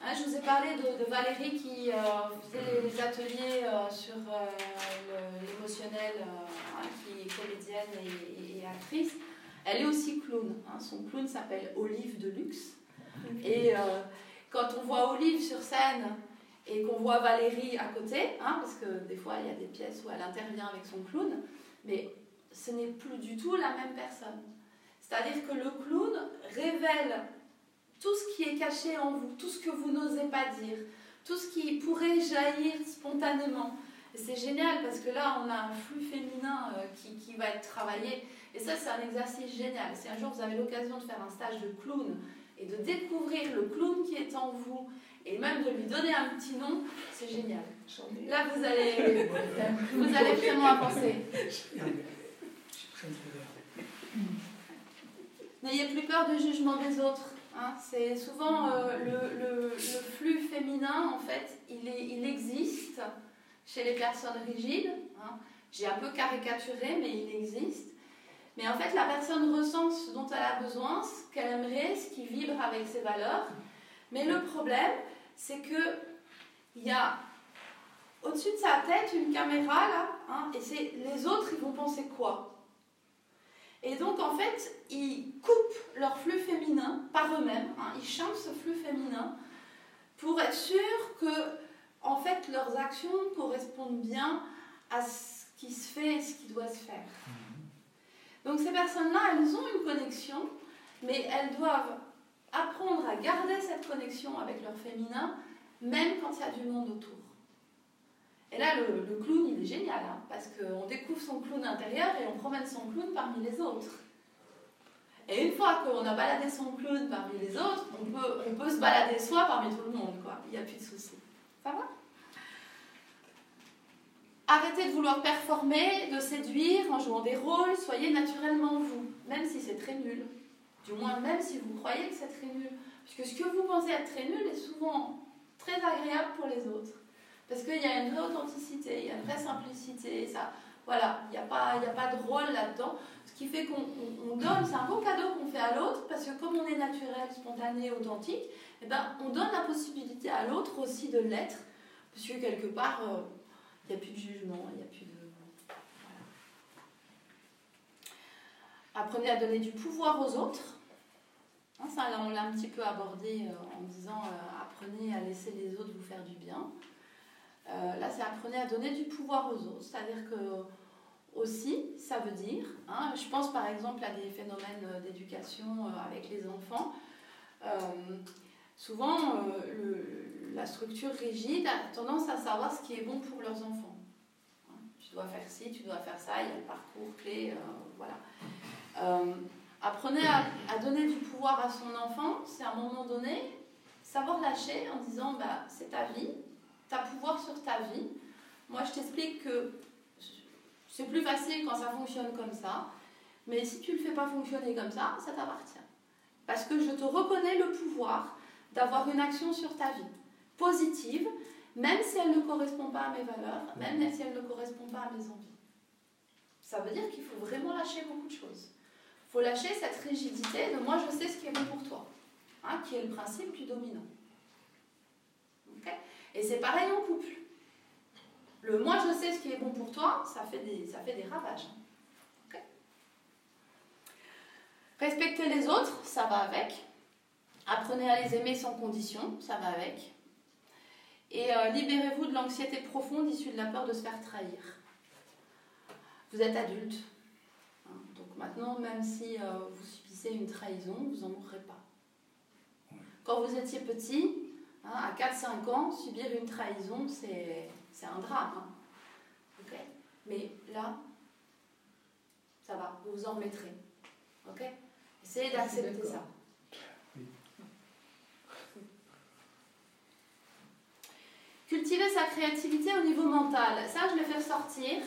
Hein, je vous ai parlé de, Valérie qui euh, faisait les ateliers euh, sur euh, l'émotionnel, hein, qui est comédienne et actrice. Elle est aussi clown. Hein. Son clown s'appelle Olive de Luxe. Et euh, quand on voit Olive sur scène et qu'on voit Valérie à côté, hein, parce que des fois il y a des pièces où elle intervient avec son clown, mais ce n'est plus du tout la même personne. C'est-à-dire que le clown révèle tout ce qui est caché en vous, tout ce que vous n'osez pas dire, tout ce qui pourrait jaillir spontanément. C'est génial parce que là, on a un flux féminin euh, qui, qui va être travaillé. Et ça, c'est un exercice génial. Si un jour vous avez l'occasion de faire un stage de clown et de découvrir le clown qui est en vous et même de lui donner un petit nom, c'est génial. Là, vous allez, vous allez vraiment avancer. N'ayez plus peur du jugement des autres. Hein. C'est souvent euh, le, flux féminin, en fait, il existe chez les personnes rigides. Hein. J'ai un peu caricaturé, mais il existe. Mais en fait, la personne ressent ce dont elle a besoin, ce qu'elle aimerait, ce qui vibre avec ses valeurs. Mais le problème, c'est que il y a au-dessus de sa tête une caméra là, hein, et c'est les autres, ils vont penser quoi? Et donc en fait, ils coupent leur flux féminin par eux-mêmes. Hein, ils chantent ce flux féminin pour être sûrs que en fait leurs actions correspondent bien à ce qui se fait et ce qui doit se faire. Donc ces personnes-là, elles ont une connexion, mais elles doivent apprendre à garder cette connexion avec leur féminin, même quand il y a du monde autour. Et là, le, clown, il est génial, hein, parce qu'on découvre son clown intérieur et on promène son clown parmi les autres. Et une fois qu'on a baladé son clown parmi les autres, on peut, on peut se balader soi parmi tout le monde, quoi. Il n'y a plus de souci. Ça va? Arrêtez de vouloir performer, de séduire en jouant des rôles, soyez naturellement vous, même si c'est très nul. Du moins, même si vous croyez que c'est très nul. Parce que ce que vous pensez être très nul est souvent très agréable pour les autres. Parce qu'il y a une vraie authenticité, il y a une vraie simplicité. Ça, voilà, il n'y a, pas, a pas de rôle là-dedans. Ce qui fait qu'on donne, c'est un beau cadeau qu'on fait à l'autre, parce que comme on est naturel, spontané, authentique, eh ben, on donne la possibilité à l'autre aussi de l'être. Parce que quelque part, euh, il n'y a plus de jugement, il n'y a plus de. Apprenez à donner du pouvoir aux autres. Hein, ça, on l'a un petit peu abordé euh, en disant euh, apprenez à laisser les autres vous faire du bien. Euh, là, c'est apprenez à donner du pouvoir aux autres. C'est-à-dire que aussi, ça veut dire, hein, je pense par exemple à des phénomènes euh, d'éducation euh, avec les enfants, souvent la structure rigide a tendance à savoir ce qui est bon pour leurs enfants. Hein, tu dois faire ci, tu dois faire ça, il y a le parcours clé, voilà. apprenez à, à, donner du pouvoir à son enfant, c'est à un moment donné savoir lâcher en disant bah, c'est ta vie, tu as pouvoir sur ta vie. Moi je t'explique que c'est plus facile quand ça fonctionne comme ça. Mais si tu ne le fais pas fonctionner comme ça, ça t'appartient. Parce que je te reconnais le pouvoir d'avoir une action sur ta vie, positive, même si elle ne correspond pas à mes valeurs, même si elle ne correspond pas à mes envies. Ça veut dire qu'il faut vraiment lâcher beaucoup de choses. Il faut lâcher cette rigidité de moi je sais ce qui est bon pour toi, hein, qui est le principe du dominant. Et c'est pareil en couple. Le moi je sais ce qui est bon pour toi, ça fait des, ça fait des ravages. Respecter les autres, ça va avec. Apprenez à les aimer sans condition, ça va avec. Et euh, libérez-vous de l'anxiété profonde issue de la peur de se faire trahir. Vous êtes adulte. Hein. donc maintenant, même si euh, vous subissez une trahison, vous n'en mourrez pas. Quand vous étiez petit, hein, à 4-5 ans, subir une trahison, c'est c'est un drame. Hein. Mais là, ça va, vous vous en remettrez. Ok? Essayez d'accepter ça. Cultiver sa créativité au niveau mental. Ça, je l'ai fait sortir.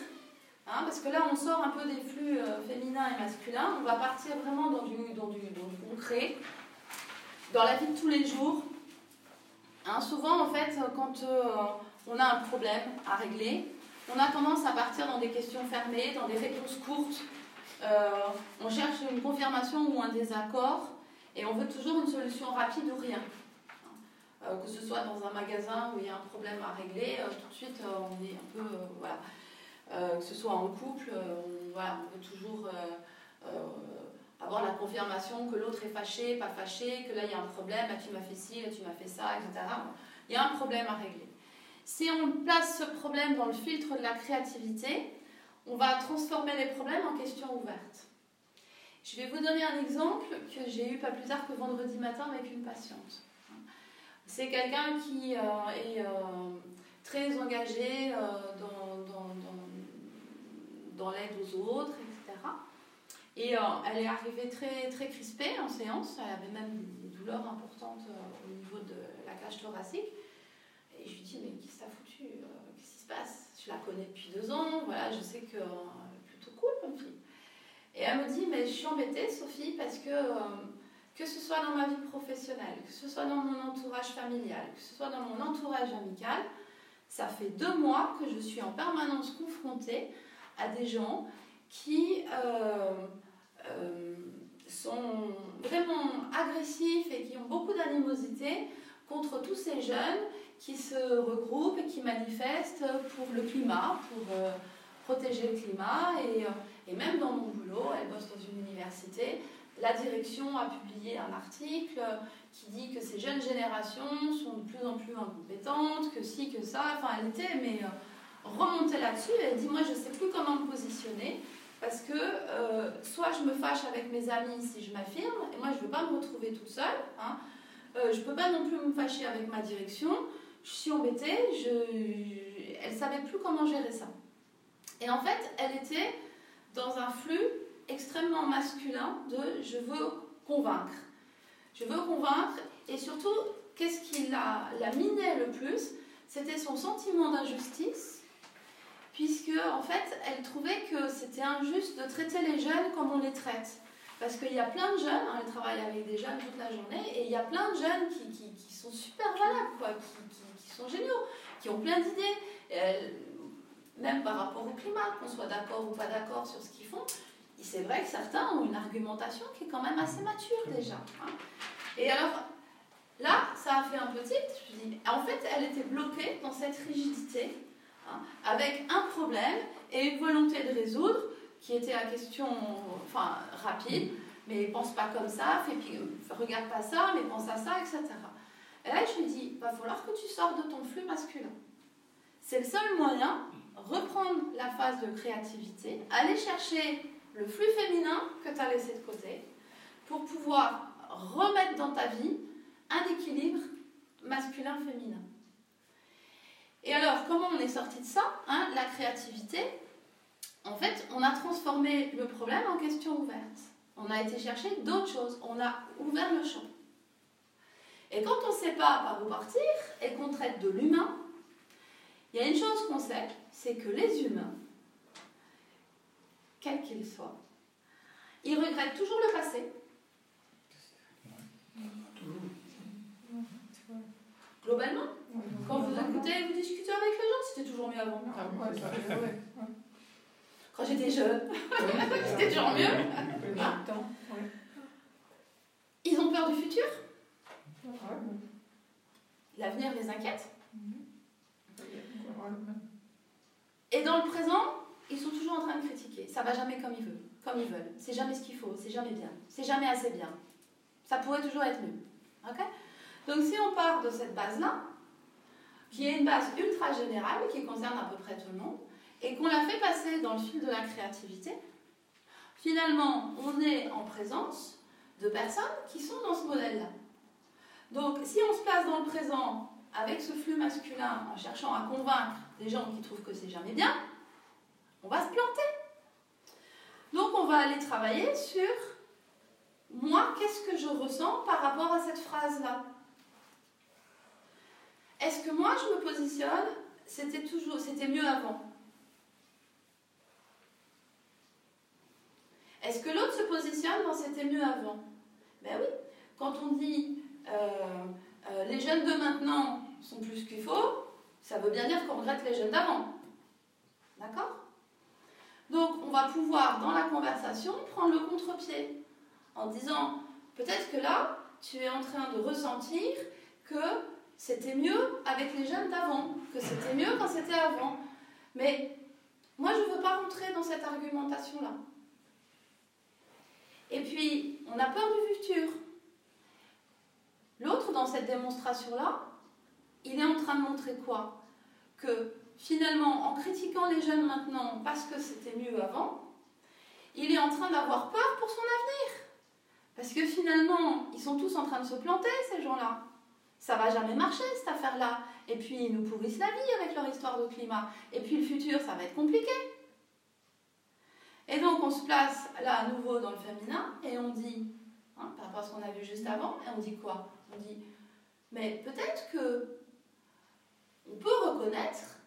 Hein, parce que là, on sort un peu des flux euh, féminins et masculins. On va partir vraiment dans du, dans du, concret, dans la vie de tous les jours. Hein, souvent, en fait, quand euh, on a un problème à régler, on a tendance à partir dans des questions fermées, dans des réponses courtes. Euh, on cherche une confirmation ou un désaccord et on veut toujours une solution rapide ou rien. Euh, que ce soit dans un magasin où il y a un problème à régler, tout de suite on est un peu. voilà. que ce soit en couple, voilà, on veut toujours avoir la confirmation que l'autre est fâché, pas fâché, que là il y a un problème, là tu m'as fait ci, là tu m'as fait ça, etc. Il y a un problème à régler. Si on place ce problème dans le filtre de la créativité, on va transformer les problèmes en questions ouvertes. Je vais vous donner un exemple que j'ai eu pas plus tard que vendredi matin avec une patiente. C'est quelqu'un qui euh, est euh, très engagé euh, dans, dans, l'aide aux autres, Et elle est arrivée très, très crispée en séance, elle avait même des douleurs importantes au niveau de la cage thoracique. Et je lui dis, mais qu'est-ce que t'as foutu euh, Qu'est-ce qui se passe? Je la connais depuis deux ans, voilà, je sais que euh, plutôt cool comme fille. Et elle me dit, mais je suis embêtée, Sophie, parce que euh, que ce soit dans ma vie professionnelle, que ce soit dans mon entourage familial, que ce soit dans mon entourage amical, ça fait deux mois que je suis en permanence confrontée à des gens qui sont vraiment agressifs et qui ont beaucoup d'animosité contre tous ces jeunes qui se regroupent et qui manifestent pour le climat, pour euh, protéger le climat. Et, euh, et, même dans mon boulot, elle bosse dans une université, la direction a publié un article qui dit que ces jeunes générations sont de plus en plus incompétentes, que si, que ça. Enfin, elle était mais, euh, remontée là-dessus. Elle dit, moi, je ne sais plus comment me positionner. Parce que soit je me fâche avec mes amis si je m'affirme, et moi je ne veux pas me retrouver toute seule. Hein. je ne peux pas non plus me fâcher avec ma direction je suis embêtée, je, elle savait plus comment gérer ça. Et en fait, elle était dans un flux extrêmement masculin de je veux convaincre. Je veux convaincre et surtout, qu'est-ce qui la, la minait le plus? C'était son sentiment d'injustice, puisque en fait, elle trouvait que c'était injuste de traiter les jeunes comme on les traite. Parce qu'il y a plein de jeunes, hein, elle travaille avec des jeunes toute la journée, et il y a plein de jeunes qui, qui, qui sont super valables, quoi, qui, sont géniaux, qui ont plein d'idées, euh, même par rapport au climat, qu'on soit d'accord ou pas d'accord sur ce qu'ils font. C'est vrai que certains ont une argumentation qui est quand même assez mature déjà. Hein. Et alors, là, ça a fait un petit, en fait, elle était bloquée dans cette rigidité, hein, avec un problème et une volonté de résoudre qui était à question enfin, rapide, mais pense pas comme ça, fais, regarde pas ça, mais pense à ça, etc. Et là, je lui dis, va falloir que tu sors de ton flux masculin. C'est le seul moyen reprendre la phase de créativité, aller chercher le flux féminin que tu as laissé de côté pour pouvoir remettre dans ta vie un équilibre masculin-féminin. Et alors, comment on est sorti de ça hein, La créativité, en fait, on a transformé le problème en question ouverte. On a été chercher d'autres choses, on a ouvert le champ. Et quand on ne sait pas par où partir et qu'on traite de l'humain, il y a une chose qu'on sait, c'est que les humains, quels qu'ils soient, ils regrettent toujours le passé. Globalement, quand vous écoutez, vous discutez avec les gens, c'était toujours mieux avant. Ah, quand j'étais jeune, c'était toujours mieux. Ils ont peur du futur? L'avenir les inquiète. Et dans le présent, ils sont toujours en train de critiquer. Ça va jamais comme ils veulent. Comme ils veulent. C'est jamais ce qu'il faut. C'est jamais bien. C'est jamais assez bien. Ça pourrait toujours être mieux. Ok? Donc si on part de cette base-là, qui est une base ultra générale, qui concerne à peu près tout le monde, et qu'on la fait passer dans le fil de la créativité, finalement, on est en présence de personnes qui sont dans ce modèle-là. Donc, si on se place dans le présent avec ce flux masculin en cherchant à convaincre des gens qui trouvent que c'est jamais bien, on va se planter. Donc, on va aller travailler sur moi, qu'est-ce que je ressens par rapport à cette phrase-là? Est-ce que moi, je me positionne, c'était toujours, c'était mieux avant? Est-ce que l'autre se positionne dans c'était mieux avant? Ben oui. Quand on dit euh, euh, les jeunes de maintenant sont plus qu'il faut, ça veut bien dire qu'on regrette les jeunes d'avant. D'accord? Donc on va pouvoir, dans la conversation, prendre le contre-pied en disant peut-être que là, tu es en train de ressentir que c'était mieux avec les jeunes d'avant, que c'était mieux quand c'était avant. Mais moi, je ne veux pas rentrer dans cette argumentation-là. Et puis, on a peur du futur. L'autre, dans cette démonstration-là, il est en train de montrer quoi? Que finalement, en critiquant les jeunes maintenant parce que c'était mieux avant, il est en train d'avoir peur pour son avenir. Parce que finalement, ils sont tous en train de se planter, ces gens-là. Ça va jamais marcher, cette affaire-là. Et puis, ils nous pourrissent la vie avec leur histoire de climat. Et puis, le futur, ça va être compliqué. Et donc on se place là à nouveau dans le féminin et on dit, hein, par rapport à ce qu'on a vu juste avant, et on dit quoi? On dit, mais peut-être que on peut reconnaître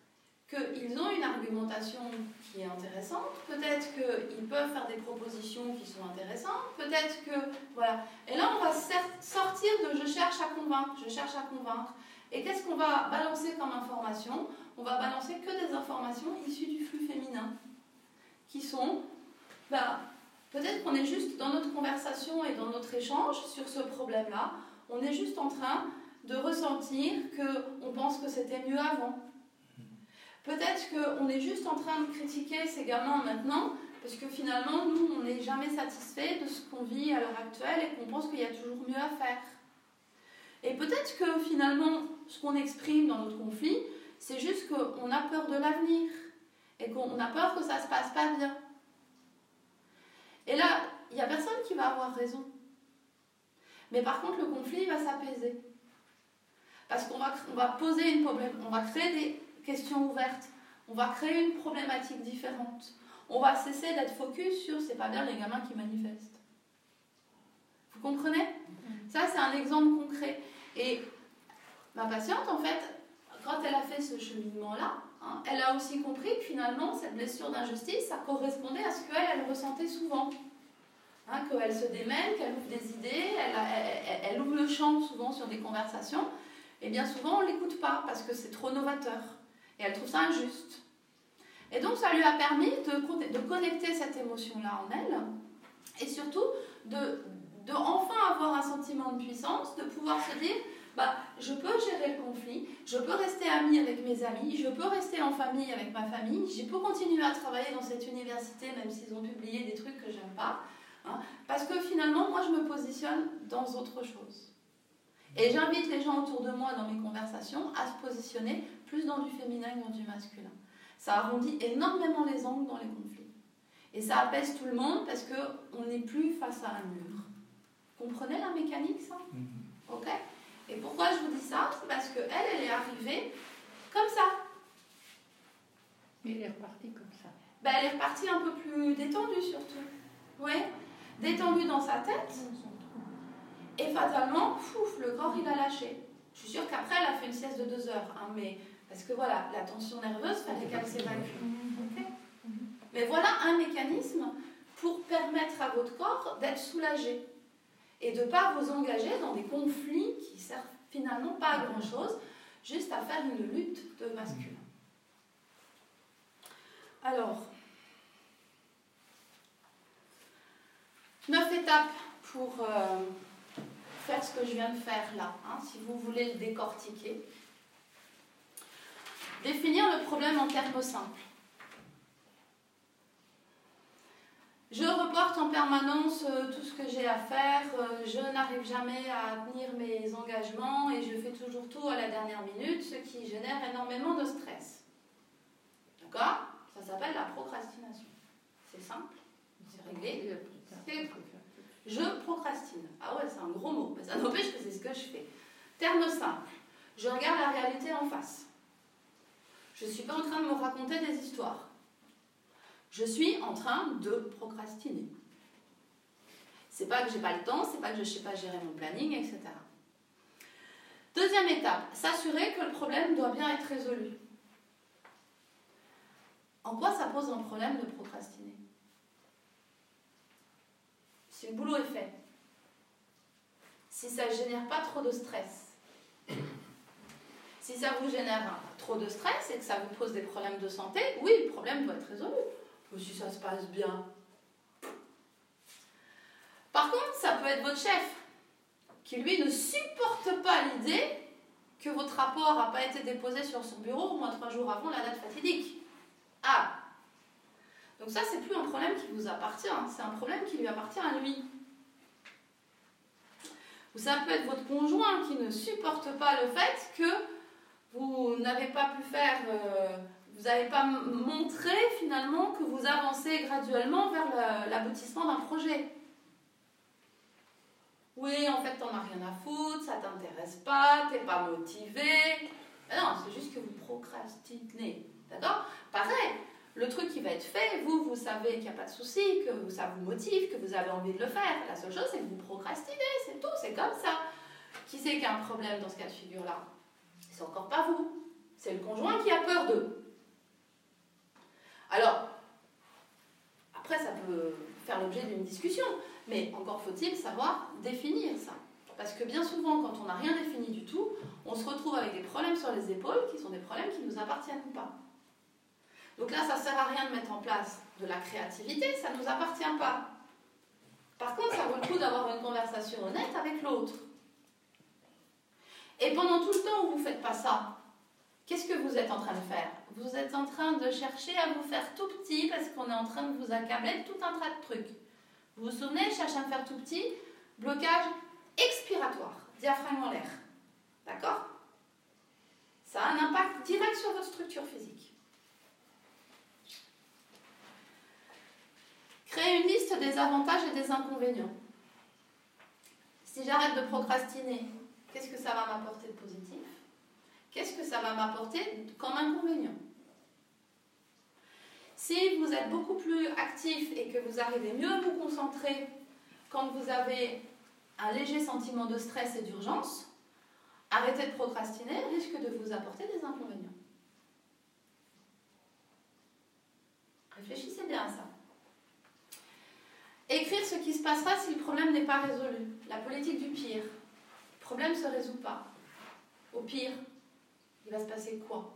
qu'ils ont une argumentation qui est intéressante, peut-être qu'ils peuvent faire des propositions qui sont intéressantes, peut-être que... Voilà. Et là, on va sortir de je cherche à convaincre, je cherche à convaincre. Et qu'est-ce qu'on va balancer comme information? On va balancer que des informations issues du flux féminin qui sont, bah, peut-être qu'on est juste dans notre conversation et dans notre échange sur ce problème-là, on est juste en train de ressentir qu'on pense que c'était mieux avant. Peut-être qu'on est juste en train de critiquer ces gamins maintenant, parce que finalement, nous, on n'est jamais satisfait de ce qu'on vit à l'heure actuelle et qu'on pense qu'il y a toujours mieux à faire. Et peut-être que finalement, ce qu'on exprime dans notre conflit, c'est juste qu'on a peur de l'avenir et qu'on a peur que ça se passe pas bien. Et là, il n'y a personne qui va avoir raison. Mais par contre, le conflit va s'apaiser. Parce qu'on va, poser une problème, on va créer des questions ouvertes, on va créer une problématique différente. On va cesser d'être focus sur c'est pas bien les gamins qui manifestent. Vous comprenez? Mm-hmm. Ça, c'est un exemple concret. Et ma patiente, en fait, quand elle a fait ce cheminement-là, hein, elle a aussi compris que finalement, cette blessure d'injustice, ça correspondait à ce qu'elle, elle ressentait souvent. Hein, qu'elle se démène, qu'elle ouvre des idées, elle, elle, ouvre le champ souvent sur des conversations, et bien souvent on ne l'écoute pas parce que c'est trop novateur. Et elle trouve ça injuste. Et donc ça lui a permis de, de connecter cette émotion-là en elle, et surtout de, de enfin avoir un sentiment de puissance, de pouvoir se dire, bah, je peux gérer le conflit, je peux rester amie avec mes amis, je peux rester en famille avec ma famille, je peux continuer à travailler dans cette université même s'ils ont publié des trucs que j'aime pas, hein, parce que finalement, moi, je me positionne dans autre chose. Et j'invite les gens autour de moi dans mes conversations à se positionner plus dans du féminin que dans du masculin. Ça arrondit énormément les angles dans les conflits. Et ça apaise tout le monde parce qu'on n'est plus face à un mur. Comprenez la mécanique, ça? Mhm. Ok? Et pourquoi je vous dis ça? C'est parce qu'elle, elle est arrivée comme ça. Mais il est reparti comme ça. Ben, elle est repartie un peu plus détendue surtout. Oui Détendue dans sa tête. Et fatalement, pouf, le corps il a lâché. Je suis sûre qu'après elle a fait une sieste de deux heures. hein, mais parce que voilà, la tension nerveuse, fallait qu'elle s'évacue. Ok mais voilà un mécanisme pour permettre à votre corps d'être soulagé et de ne pas vous engager dans des conflits qui servent finalement pas à grand chose, juste à faire une lutte de masculin. Alors, neuf étapes pour euh, faire ce que je viens de faire là, hein, si vous voulez le décortiquer. Définir le problème en termes simples. Je reporte en permanence euh, tout ce que j'ai à faire, euh, je n'arrive jamais à tenir mes engagements et je fais toujours tout à la dernière minute, ce qui génère énormément de stress. D'accord? Ça s'appelle la procrastination. C'est simple, c'est réglé. Je procrastine. Ah ouais, c'est un gros mot, mais ça n'empêche que c'est ce que je fais. Terme simple. Je regarde la réalité en face. Je ne suis pas en train de me raconter des histoires. Je suis en train de procrastiner. C'est pas que j'ai pas le temps, c'est pas que je ne sais pas gérer mon planning, etc. Deuxième étape, s'assurer que le problème doit bien être résolu. En quoi ça pose un problème de procrastiner? Si le boulot est fait, si ça ne génère pas trop de stress, si ça vous génère trop de stress et que ça vous pose des problèmes de santé, oui, le problème doit être résolu. Mais si ça se passe bien. Par contre, ça peut être votre chef qui, lui, ne supporte pas l'idée que votre rapport n'a pas été déposé sur son bureau au moins trois jours avant la date fatidique. Ah Donc ça, c'est plus un problème qui vous appartient, hein. c'est un problème qui lui appartient à lui. Ou ça peut être votre conjoint qui ne supporte pas le fait que vous n'avez pas pu faire, euh, vous n'avez pas montré finalement que vous avancez graduellement vers l'aboutissement d'un projet. Oui, en fait, t'en as rien à foutre, ça t'intéresse pas, t'es pas motivé. Mais non, c'est juste que vous procrastinez. D'accord? Pareil, le truc qui va être fait, vous, vous savez qu'il n'y a pas de souci, que ça vous motive, que vous avez envie de le faire. La seule chose, c'est que vous procrastinez, c'est tout, c'est comme ça. Qui c'est qui a un problème dans ce cas de figure-là? C'est encore pas vous. C'est le conjoint qui a peur d'eux. Alors, après, ça peut faire l'objet d'une discussion, mais encore faut-il savoir définir ça. Parce que bien souvent, quand on n'a rien défini du tout, on se retrouve avec des problèmes sur les épaules qui sont des problèmes qui ne nous appartiennent pas. Donc là, ça ne sert à rien de mettre en place de la créativité, ça ne nous appartient pas. Par contre, ça vaut le coup d'avoir une conversation honnête avec l'autre. Et pendant tout le temps où vous ne faites pas ça, qu'est-ce que vous êtes en train de faire? Vous êtes en train de chercher à vous faire tout petit parce qu'on est en train de vous accabler de tout un tas de trucs. Vous vous souvenez, chercher à me faire tout petit, blocage expiratoire, diaphragme en l'air. D'accord? Ça a un impact direct sur votre structure physique. Créer une liste des avantages et des inconvénients. Si j'arrête de procrastiner, qu'est-ce que ça va m'apporter de positif? Qu'est-ce que ça va m'apporter comme inconvénient? Si vous êtes beaucoup plus actif et que vous arrivez mieux à vous concentrer quand vous avez un léger sentiment de stress et d'urgence, arrêter de procrastiner risque de vous apporter des inconvénients. Réfléchissez bien à ça. Écrire ce qui se passera si le problème n'est pas résolu. La politique du pire. Problème ne se résout pas. Au pire, il va se passer quoi?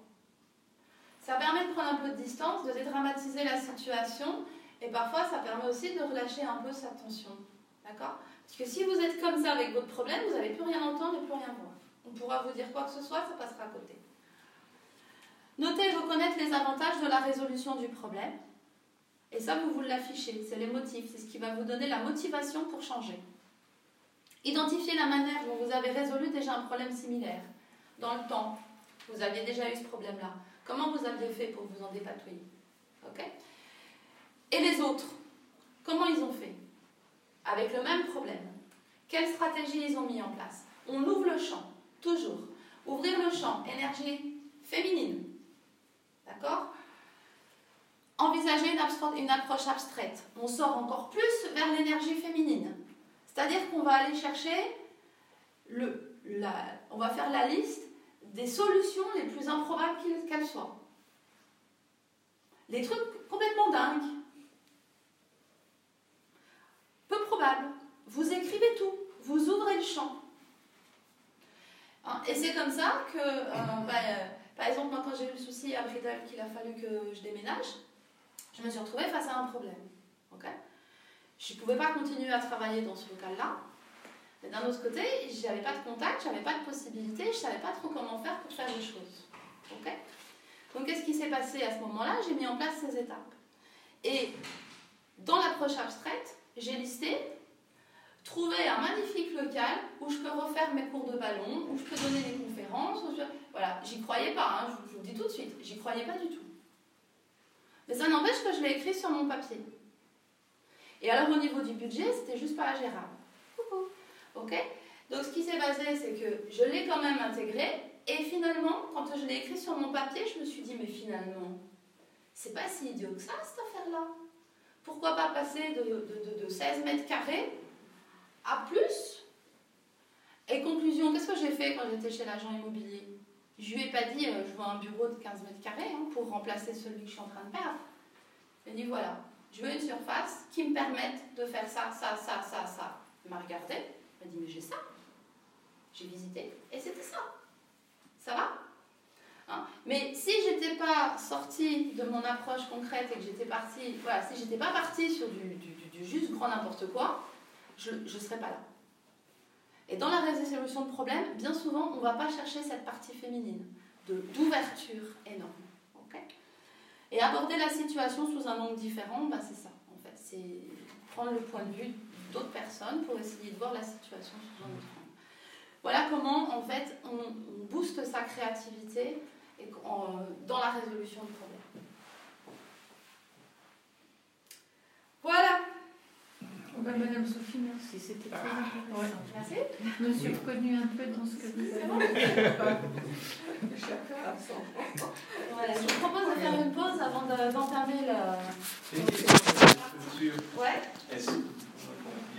Ça permet de prendre un peu de distance, de dédramatiser la situation et parfois ça permet aussi de relâcher un peu sa tension. D'accord? Parce que si vous êtes comme ça avec votre problème, vous n'allez plus rien entendre et plus rien voir. On pourra vous dire quoi que ce soit, ça passera à côté. Notez et reconnaître les avantages de la résolution du problème. Et ça, vous vous l'affichez, c'est les motifs, c'est ce qui va vous donner la motivation pour changer. Identifiez la manière dont vous avez résolu déjà un problème similaire. Dans le temps, vous aviez déjà eu ce problème-là. Comment vous aviez fait pour vous en dépatouiller? Ok? Et les autres Comment ils ont fait? Avec le même problème. Quelle stratégie ils ont mis en place? On ouvre le champ, toujours. Ouvrir le champ, énergie féminine. D'accord? Envisager une, approche abstraite. On sort encore plus vers l'énergie féminine. C'est-à-dire qu'on va aller chercher, le, on va faire la liste des solutions les plus improbables qu'elles soient. Des trucs complètement dingues. Peu probable. Vous écrivez tout. Vous ouvrez le champ. Hein, et c'est comme ça que, euh, bah, euh, par exemple, moi quand j'ai eu le souci à Bridal qu'il a fallu que je déménage, je me suis retrouvée face à un problème. Je ne pouvais pas continuer à travailler dans ce local-là. Mais d'un autre côté, je n'avais pas de contact, je n'avais pas de possibilité, je ne savais pas trop comment faire pour faire les choses. ok? Donc qu'est-ce qui s'est passé à ce moment-là? J'ai mis en place ces étapes. Et dans l'approche abstraite, j'ai listé trouver un magnifique local où je peux refaire mes cours de ballon, où je peux donner des conférences. Voilà, j'y croyais pas, hein, je, vous le dis tout de suite, j'y croyais pas du tout. Mais ça n'empêche que je l'ai écrit sur mon papier. Et alors au niveau du budget, c'était juste pas gérable. Ok Donc ce qui s'est passé, c'est que je l'ai quand même intégré, et finalement, quand je l'ai écrit sur mon papier, je me suis dit, mais finalement, c'est pas si idiot que ça, cette affaire-là. Pourquoi pas passer de, de, de 16 mètres carrés à plus? Et conclusion, qu'est-ce que j'ai fait quand j'étais chez l'agent immobilier? Je lui ai pas dit, euh, je veux un bureau de 15 mètres carrés hein, pour remplacer celui que je suis en train de perdre. J'ai dit, voilà, je veux une surface qui me permette de faire ça, ça, ça, ça, ça. Il m'a regardé, il m'a dit, mais j'ai ça. J'ai visité, et c'était ça. Ça va? Hein? Mais si j'étais pas sortie de mon approche concrète et que j'étais partie, voilà, si j'étais pas partie sur du, du, du juste grand n'importe quoi, je ne serai pas là. Et dans la résolution de problèmes, bien souvent, on ne va pas chercher cette partie féminine d'ouverture énorme. Et aborder la situation sous un angle différent, bah, c'est ça, en fait. C'est prendre le point de vue d'autres personnes pour essayer de voir la situation sous un autre angle. Voilà comment, en fait, on, booste sa créativité dans la résolution de problèmes. Voilà bah, Madame Sophie, merci, c'était très ah, intéressant. Merci. Je me suis reconnue un peu dans ce que vous avez dit. voilà, je vous propose de faire une pause avant d'entamer le. Une question, Ouais.